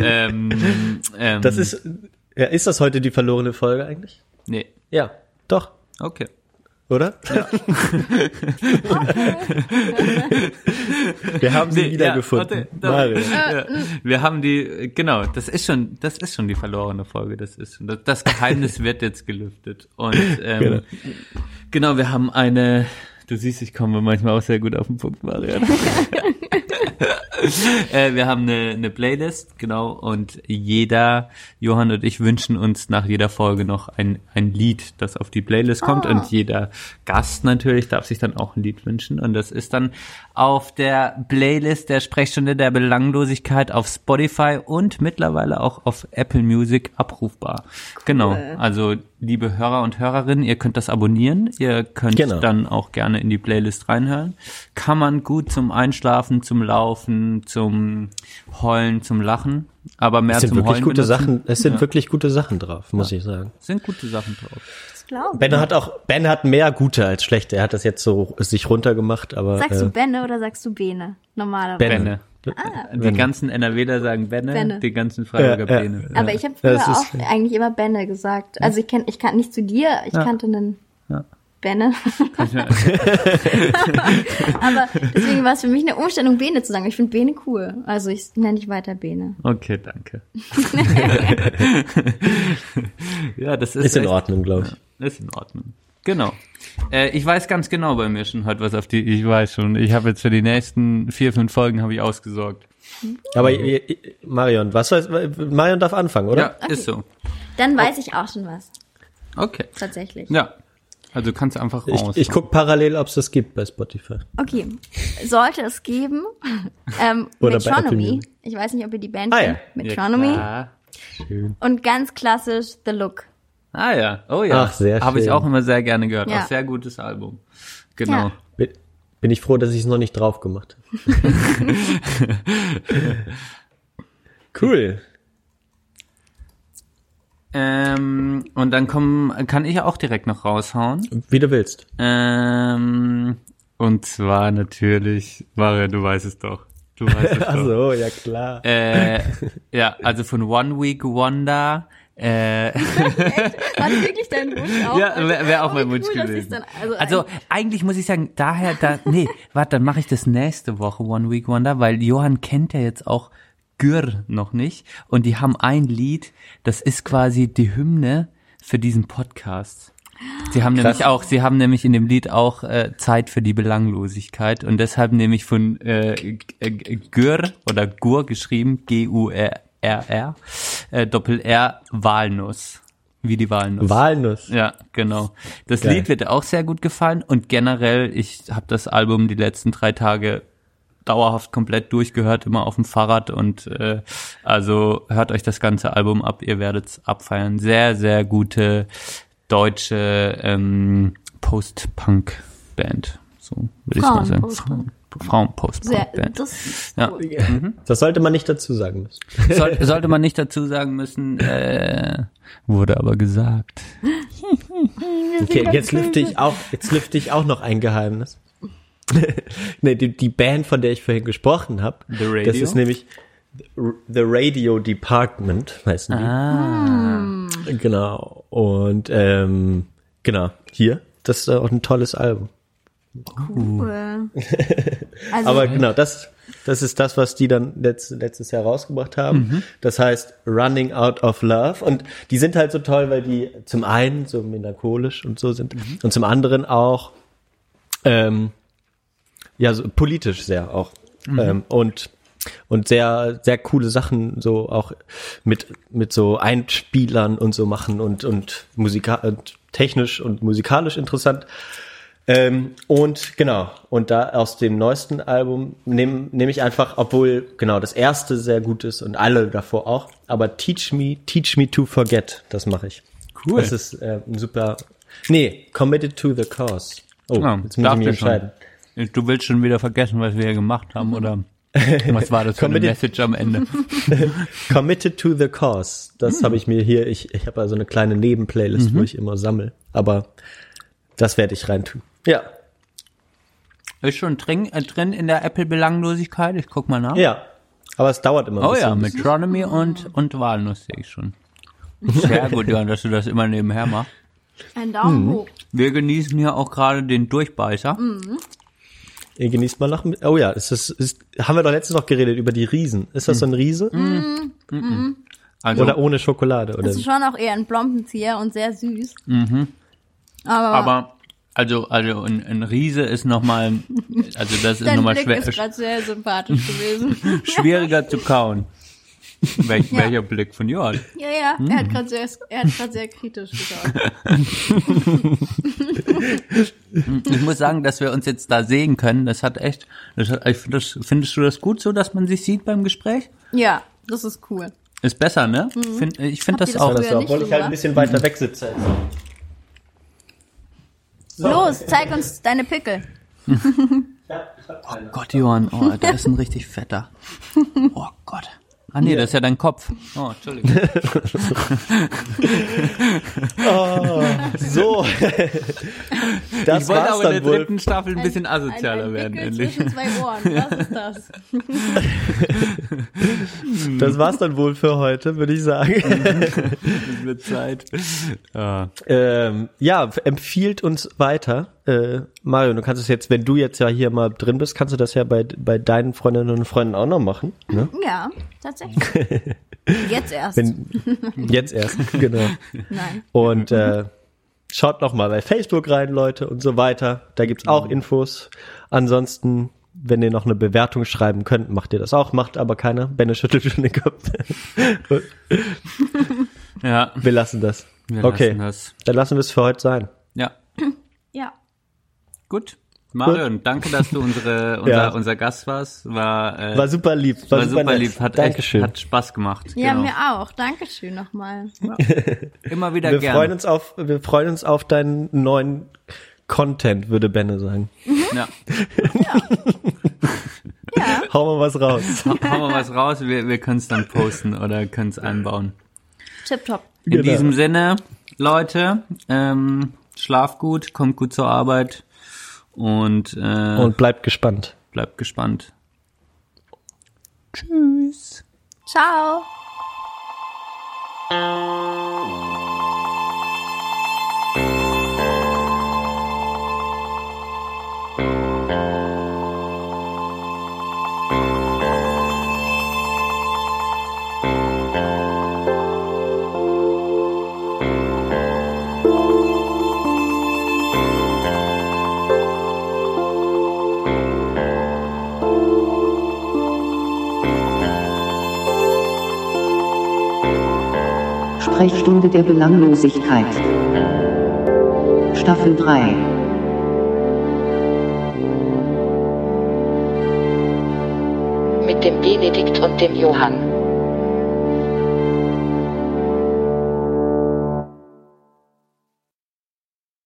ähm, ähm, Das ist, ja, ist das heute die verlorene Folge eigentlich? Nee, Ja, doch, okay. Oder? Wir haben sie Nee, wiedergefunden. ja, warte, da- Mario. Ja, wir haben die, genau, das ist schon, das ist schon die verlorene Folge, das ist schon, das, das Geheimnis wird jetzt gelüftet. Und ähm, Genau. genau. wir haben eine, du siehst, ich komme manchmal auch sehr gut auf den Punkt, Marian. äh, wir haben eine, eine Playlist, genau, und jeder, Johann und ich wünschen uns nach jeder Folge noch ein, ein Lied, das auf die Playlist kommt. Und jeder Gast natürlich darf sich dann auch ein Lied wünschen. Und das ist dann auf der Playlist der Sprechstunde der Belanglosigkeit auf Spotify und mittlerweile auch auf Apple Music abrufbar. Genau, also liebe Hörer und Hörerinnen, ihr könnt das abonnieren, ihr könnt Genau. dann auch gerne in die Playlist reinhören. Kann man gut zum Einschlafen, zum Laufen, zum Heulen, zum Lachen, aber mehr Es sind zum wirklich Heulen gute benutzen. Sachen, es sind wirklich gute Sachen drauf, muss ich sagen. Sind gute Sachen drauf. Das glaube ich. Ben hat auch, Ben hat mehr gute als schlechte. Er hat das jetzt so sich runtergemacht, aber Sagst du äh, Benne oder sagst du Bene? Normalerweise. Benne. Benne. Die Benne. ganzen NRWler sagen Benne, Benne. die ganzen Freiburger Ja, ja. Bene. Aber ich habe früher auch ist- eigentlich immer Benne gesagt. Also ich kenn, ich kann nicht zu dir, ich Ja. kannte einen Ja. Benne. Aber deswegen war es für mich eine Umstellung, Bene zu sagen. Ich finde Bene cool. Also ich nenne dich weiter Bene. Okay, danke. ja, das ist, ist in echt- Ordnung, glaube ich. Ist in Ordnung. Genau. Äh, ich weiß ganz genau bei mir schon heute was auf die. Ich weiß schon. Ich habe jetzt für die nächsten vier, fünf Folgen habe ich ausgesorgt. Aber Marion, was soll, Marion darf anfangen, oder? Ja, ist so. Dann weiß ich auch schon was. Okay. Tatsächlich. Ja. Also kannst du einfach Ich, raus. ich guck parallel, ob es das gibt bei Spotify. Okay. Sollte es geben. Ähm, Oder Metronomy. Ich weiß nicht, ob ihr die Band Ah, kennt. ja. Metronomy. Ja, Und ganz klassisch The Look. Ah ja. Oh ja. Ach, sehr Habe ich auch immer sehr gerne gehört. Ja. Auch sehr gutes Album. Genau. Ja. Bin, bin ich froh, dass ich es noch nicht drauf gemacht habe. cool. Ähm, und dann kommen, kann ich auch direkt noch raushauen. Wie du willst. Ähm, und zwar natürlich, Maria, du weißt es doch. Du weißt es doch. Also, ja klar. Äh, ja, also von One Week Wonder. Äh, War das wirklich dein Wunsch auch? ja, wäre wär auch Oh, mein Wunsch cool, gewesen. Dann, also, Also eigentlich muss ich sagen, daher, da, nee, warte, dann mache ich das nächste Woche One Week Wonder, weil Johann kennt ja jetzt auch Gür noch nicht und die haben ein Lied, das ist quasi die Hymne für diesen Podcast. Sie haben nämlich auch, sie haben nämlich in dem Lied auch äh, Zeit für die Belanglosigkeit und deshalb nämlich von äh, G- Gür oder Gur geschrieben, G-U-R-R, äh, Doppel-R, Walnuss, wie die Walnuss. Walnuss. Ja, genau. Das Geil. Lied wird dir auch sehr gut gefallen und generell, ich habe das Album die letzten drei Tage dauerhaft komplett durchgehört, immer auf dem Fahrrad und äh, also hört euch das ganze Album ab, ihr werdet's abfeiern. Sehr, sehr gute deutsche ähm, Post-Punk-Band. So würde ich mal sagen. Frauen-Post-Punk. Frauen- Frauen-Post-Punk-Band. sehr, das Ja. gut. Das sollte man nicht dazu sagen müssen. Soll, sollte man nicht dazu sagen müssen, äh, wurde aber gesagt. Okay, jetzt lüfte ich auch, jetzt lüfte ich auch noch ein Geheimnis. nee, die, die Band, von der ich vorhin gesprochen habe. Das ist nämlich The Radio Department, heißen die. Ah. Genau. Und ähm, genau, hier. Das ist auch ein tolles Album. Cool. Also, Aber genau, das, das ist das, was die dann letzt, letztes Jahr rausgebracht haben. Mhm. Das heißt Running Out of Love. Und die sind halt so toll, weil die zum einen so melancholisch und so sind Mhm. und zum anderen auch ähm, ja so politisch sehr auch Mhm. ähm, und und sehr sehr coole Sachen so auch mit mit so Einspielern und so machen und und musika und technisch und musikalisch interessant. Ähm, und genau, und da aus dem neuesten Album nehme nehm ich einfach, obwohl genau das erste sehr gut ist und alle davor auch, aber Teach Me, Teach Me to Forget, das mache ich. Cool. Das ist äh, ein super. Nee, Committed to the Cause. Oh, Ja, jetzt muss ich mich schon. entscheiden. Du willst schon wieder vergessen, was wir hier gemacht haben, oder? Was war das für eine Message am Ende? Committed to the Cause. Das Hm. habe ich mir hier, ich, ich habe also eine kleine Nebenplaylist, Mhm. wo ich immer sammel. Aber das werde ich reintun. Ja. Ist schon drin, äh, drin in der Apple-Belanglosigkeit? Ich guck mal nach. Ja. Aber es dauert immer ein Oh ja. Metronomy und, und Walnuss sehe ich schon. Sehr gut, Johann, dass du das immer nebenher machst. ein Daumen Mhm. hoch. Wir genießen hier auch gerade den Durchbeißer. Ihr genießt mal nach. Oh ja, ist das, ist, haben wir doch letztens noch geredet über die Riesen. Ist das so ein Riese? Also, Oder ohne Schokolade? Oder Das ist schon auch eher ein Blompenzieher und sehr süß. Aber, aber, also, also ein, ein Riese ist nochmal, also das ist nochmal schwer, ist gerade sehr sympathisch gewesen. schwieriger zu kauen. Welch, Ja. Welcher Blick von Johann? Ja, ja, er hat gerade sehr, er hat gerade sehr kritisch geschaut. Ich muss sagen, dass wir uns jetzt da sehen können, das hat echt, das hat, ich find das, findest du das gut so, dass man sich sieht beim Gespräch? Ja, das ist cool. Ist besser, ne? Find, ich finde das das auch. das obwohl ich halt ein bisschen weiter weg sitze. Los, zeig uns deine Pickel. Gott, Johann, oh, der ist ein richtig fetter. Oh Gott. Ah nee, das ist ja dein Kopf. Oh, Entschuldigung. So. das ich wollte war's aber in der dann wohl. dritten Staffel ein bisschen asozialer ein, ein werden, endlich. zwischen zwei Ohren. Was ist das? Das war's dann wohl für heute, würde ich sagen. Es wird Zeit. Ja. ähm, ja, empfiehlt uns weiter. Äh, Mario, du kannst es jetzt, wenn du jetzt ja hier mal drin bist, kannst du das ja bei, bei deinen Freundinnen und Freunden auch noch machen. Ne? Ja, tatsächlich. Jetzt erst. Wenn, jetzt erst, genau. Nein. Und äh, schaut noch mal bei Facebook rein, Leute, und so weiter. Da gibt's auch Infos. Ansonsten, wenn ihr noch eine Bewertung schreiben könnt, macht ihr das auch. Macht aber keiner. Benne schüttelt schon den Kopf. ja, Wir lassen das. wir okay, lassen das. dann lassen wir es für heute sein. Ja, Ja. Gut. Marion, danke, dass du unsere, unser, Ja. unser Gast warst. War, äh, War super lieb. War, war super nett. lieb. Hat, Dankeschön. Hat Spaß gemacht. Ja, genau. mir auch. Dankeschön nochmal. Immer wieder wir gerne. freuen uns auf, wir freuen uns auf deinen neuen Content, würde Benne sagen. Ja. Ja, Hau mal was raus. Hauen wir was raus, wir, wir können es dann posten oder können es einbauen. tipptopp. In Genau. diesem Sinne, Leute, ähm, schlaf gut, kommt gut zur Arbeit und, äh, Und bleibt gespannt. bleibt gespannt. Tschüss. Ciao. Sprechstunde der Belanglosigkeit. Staffel 3. Mit dem Benedikt und dem Johann.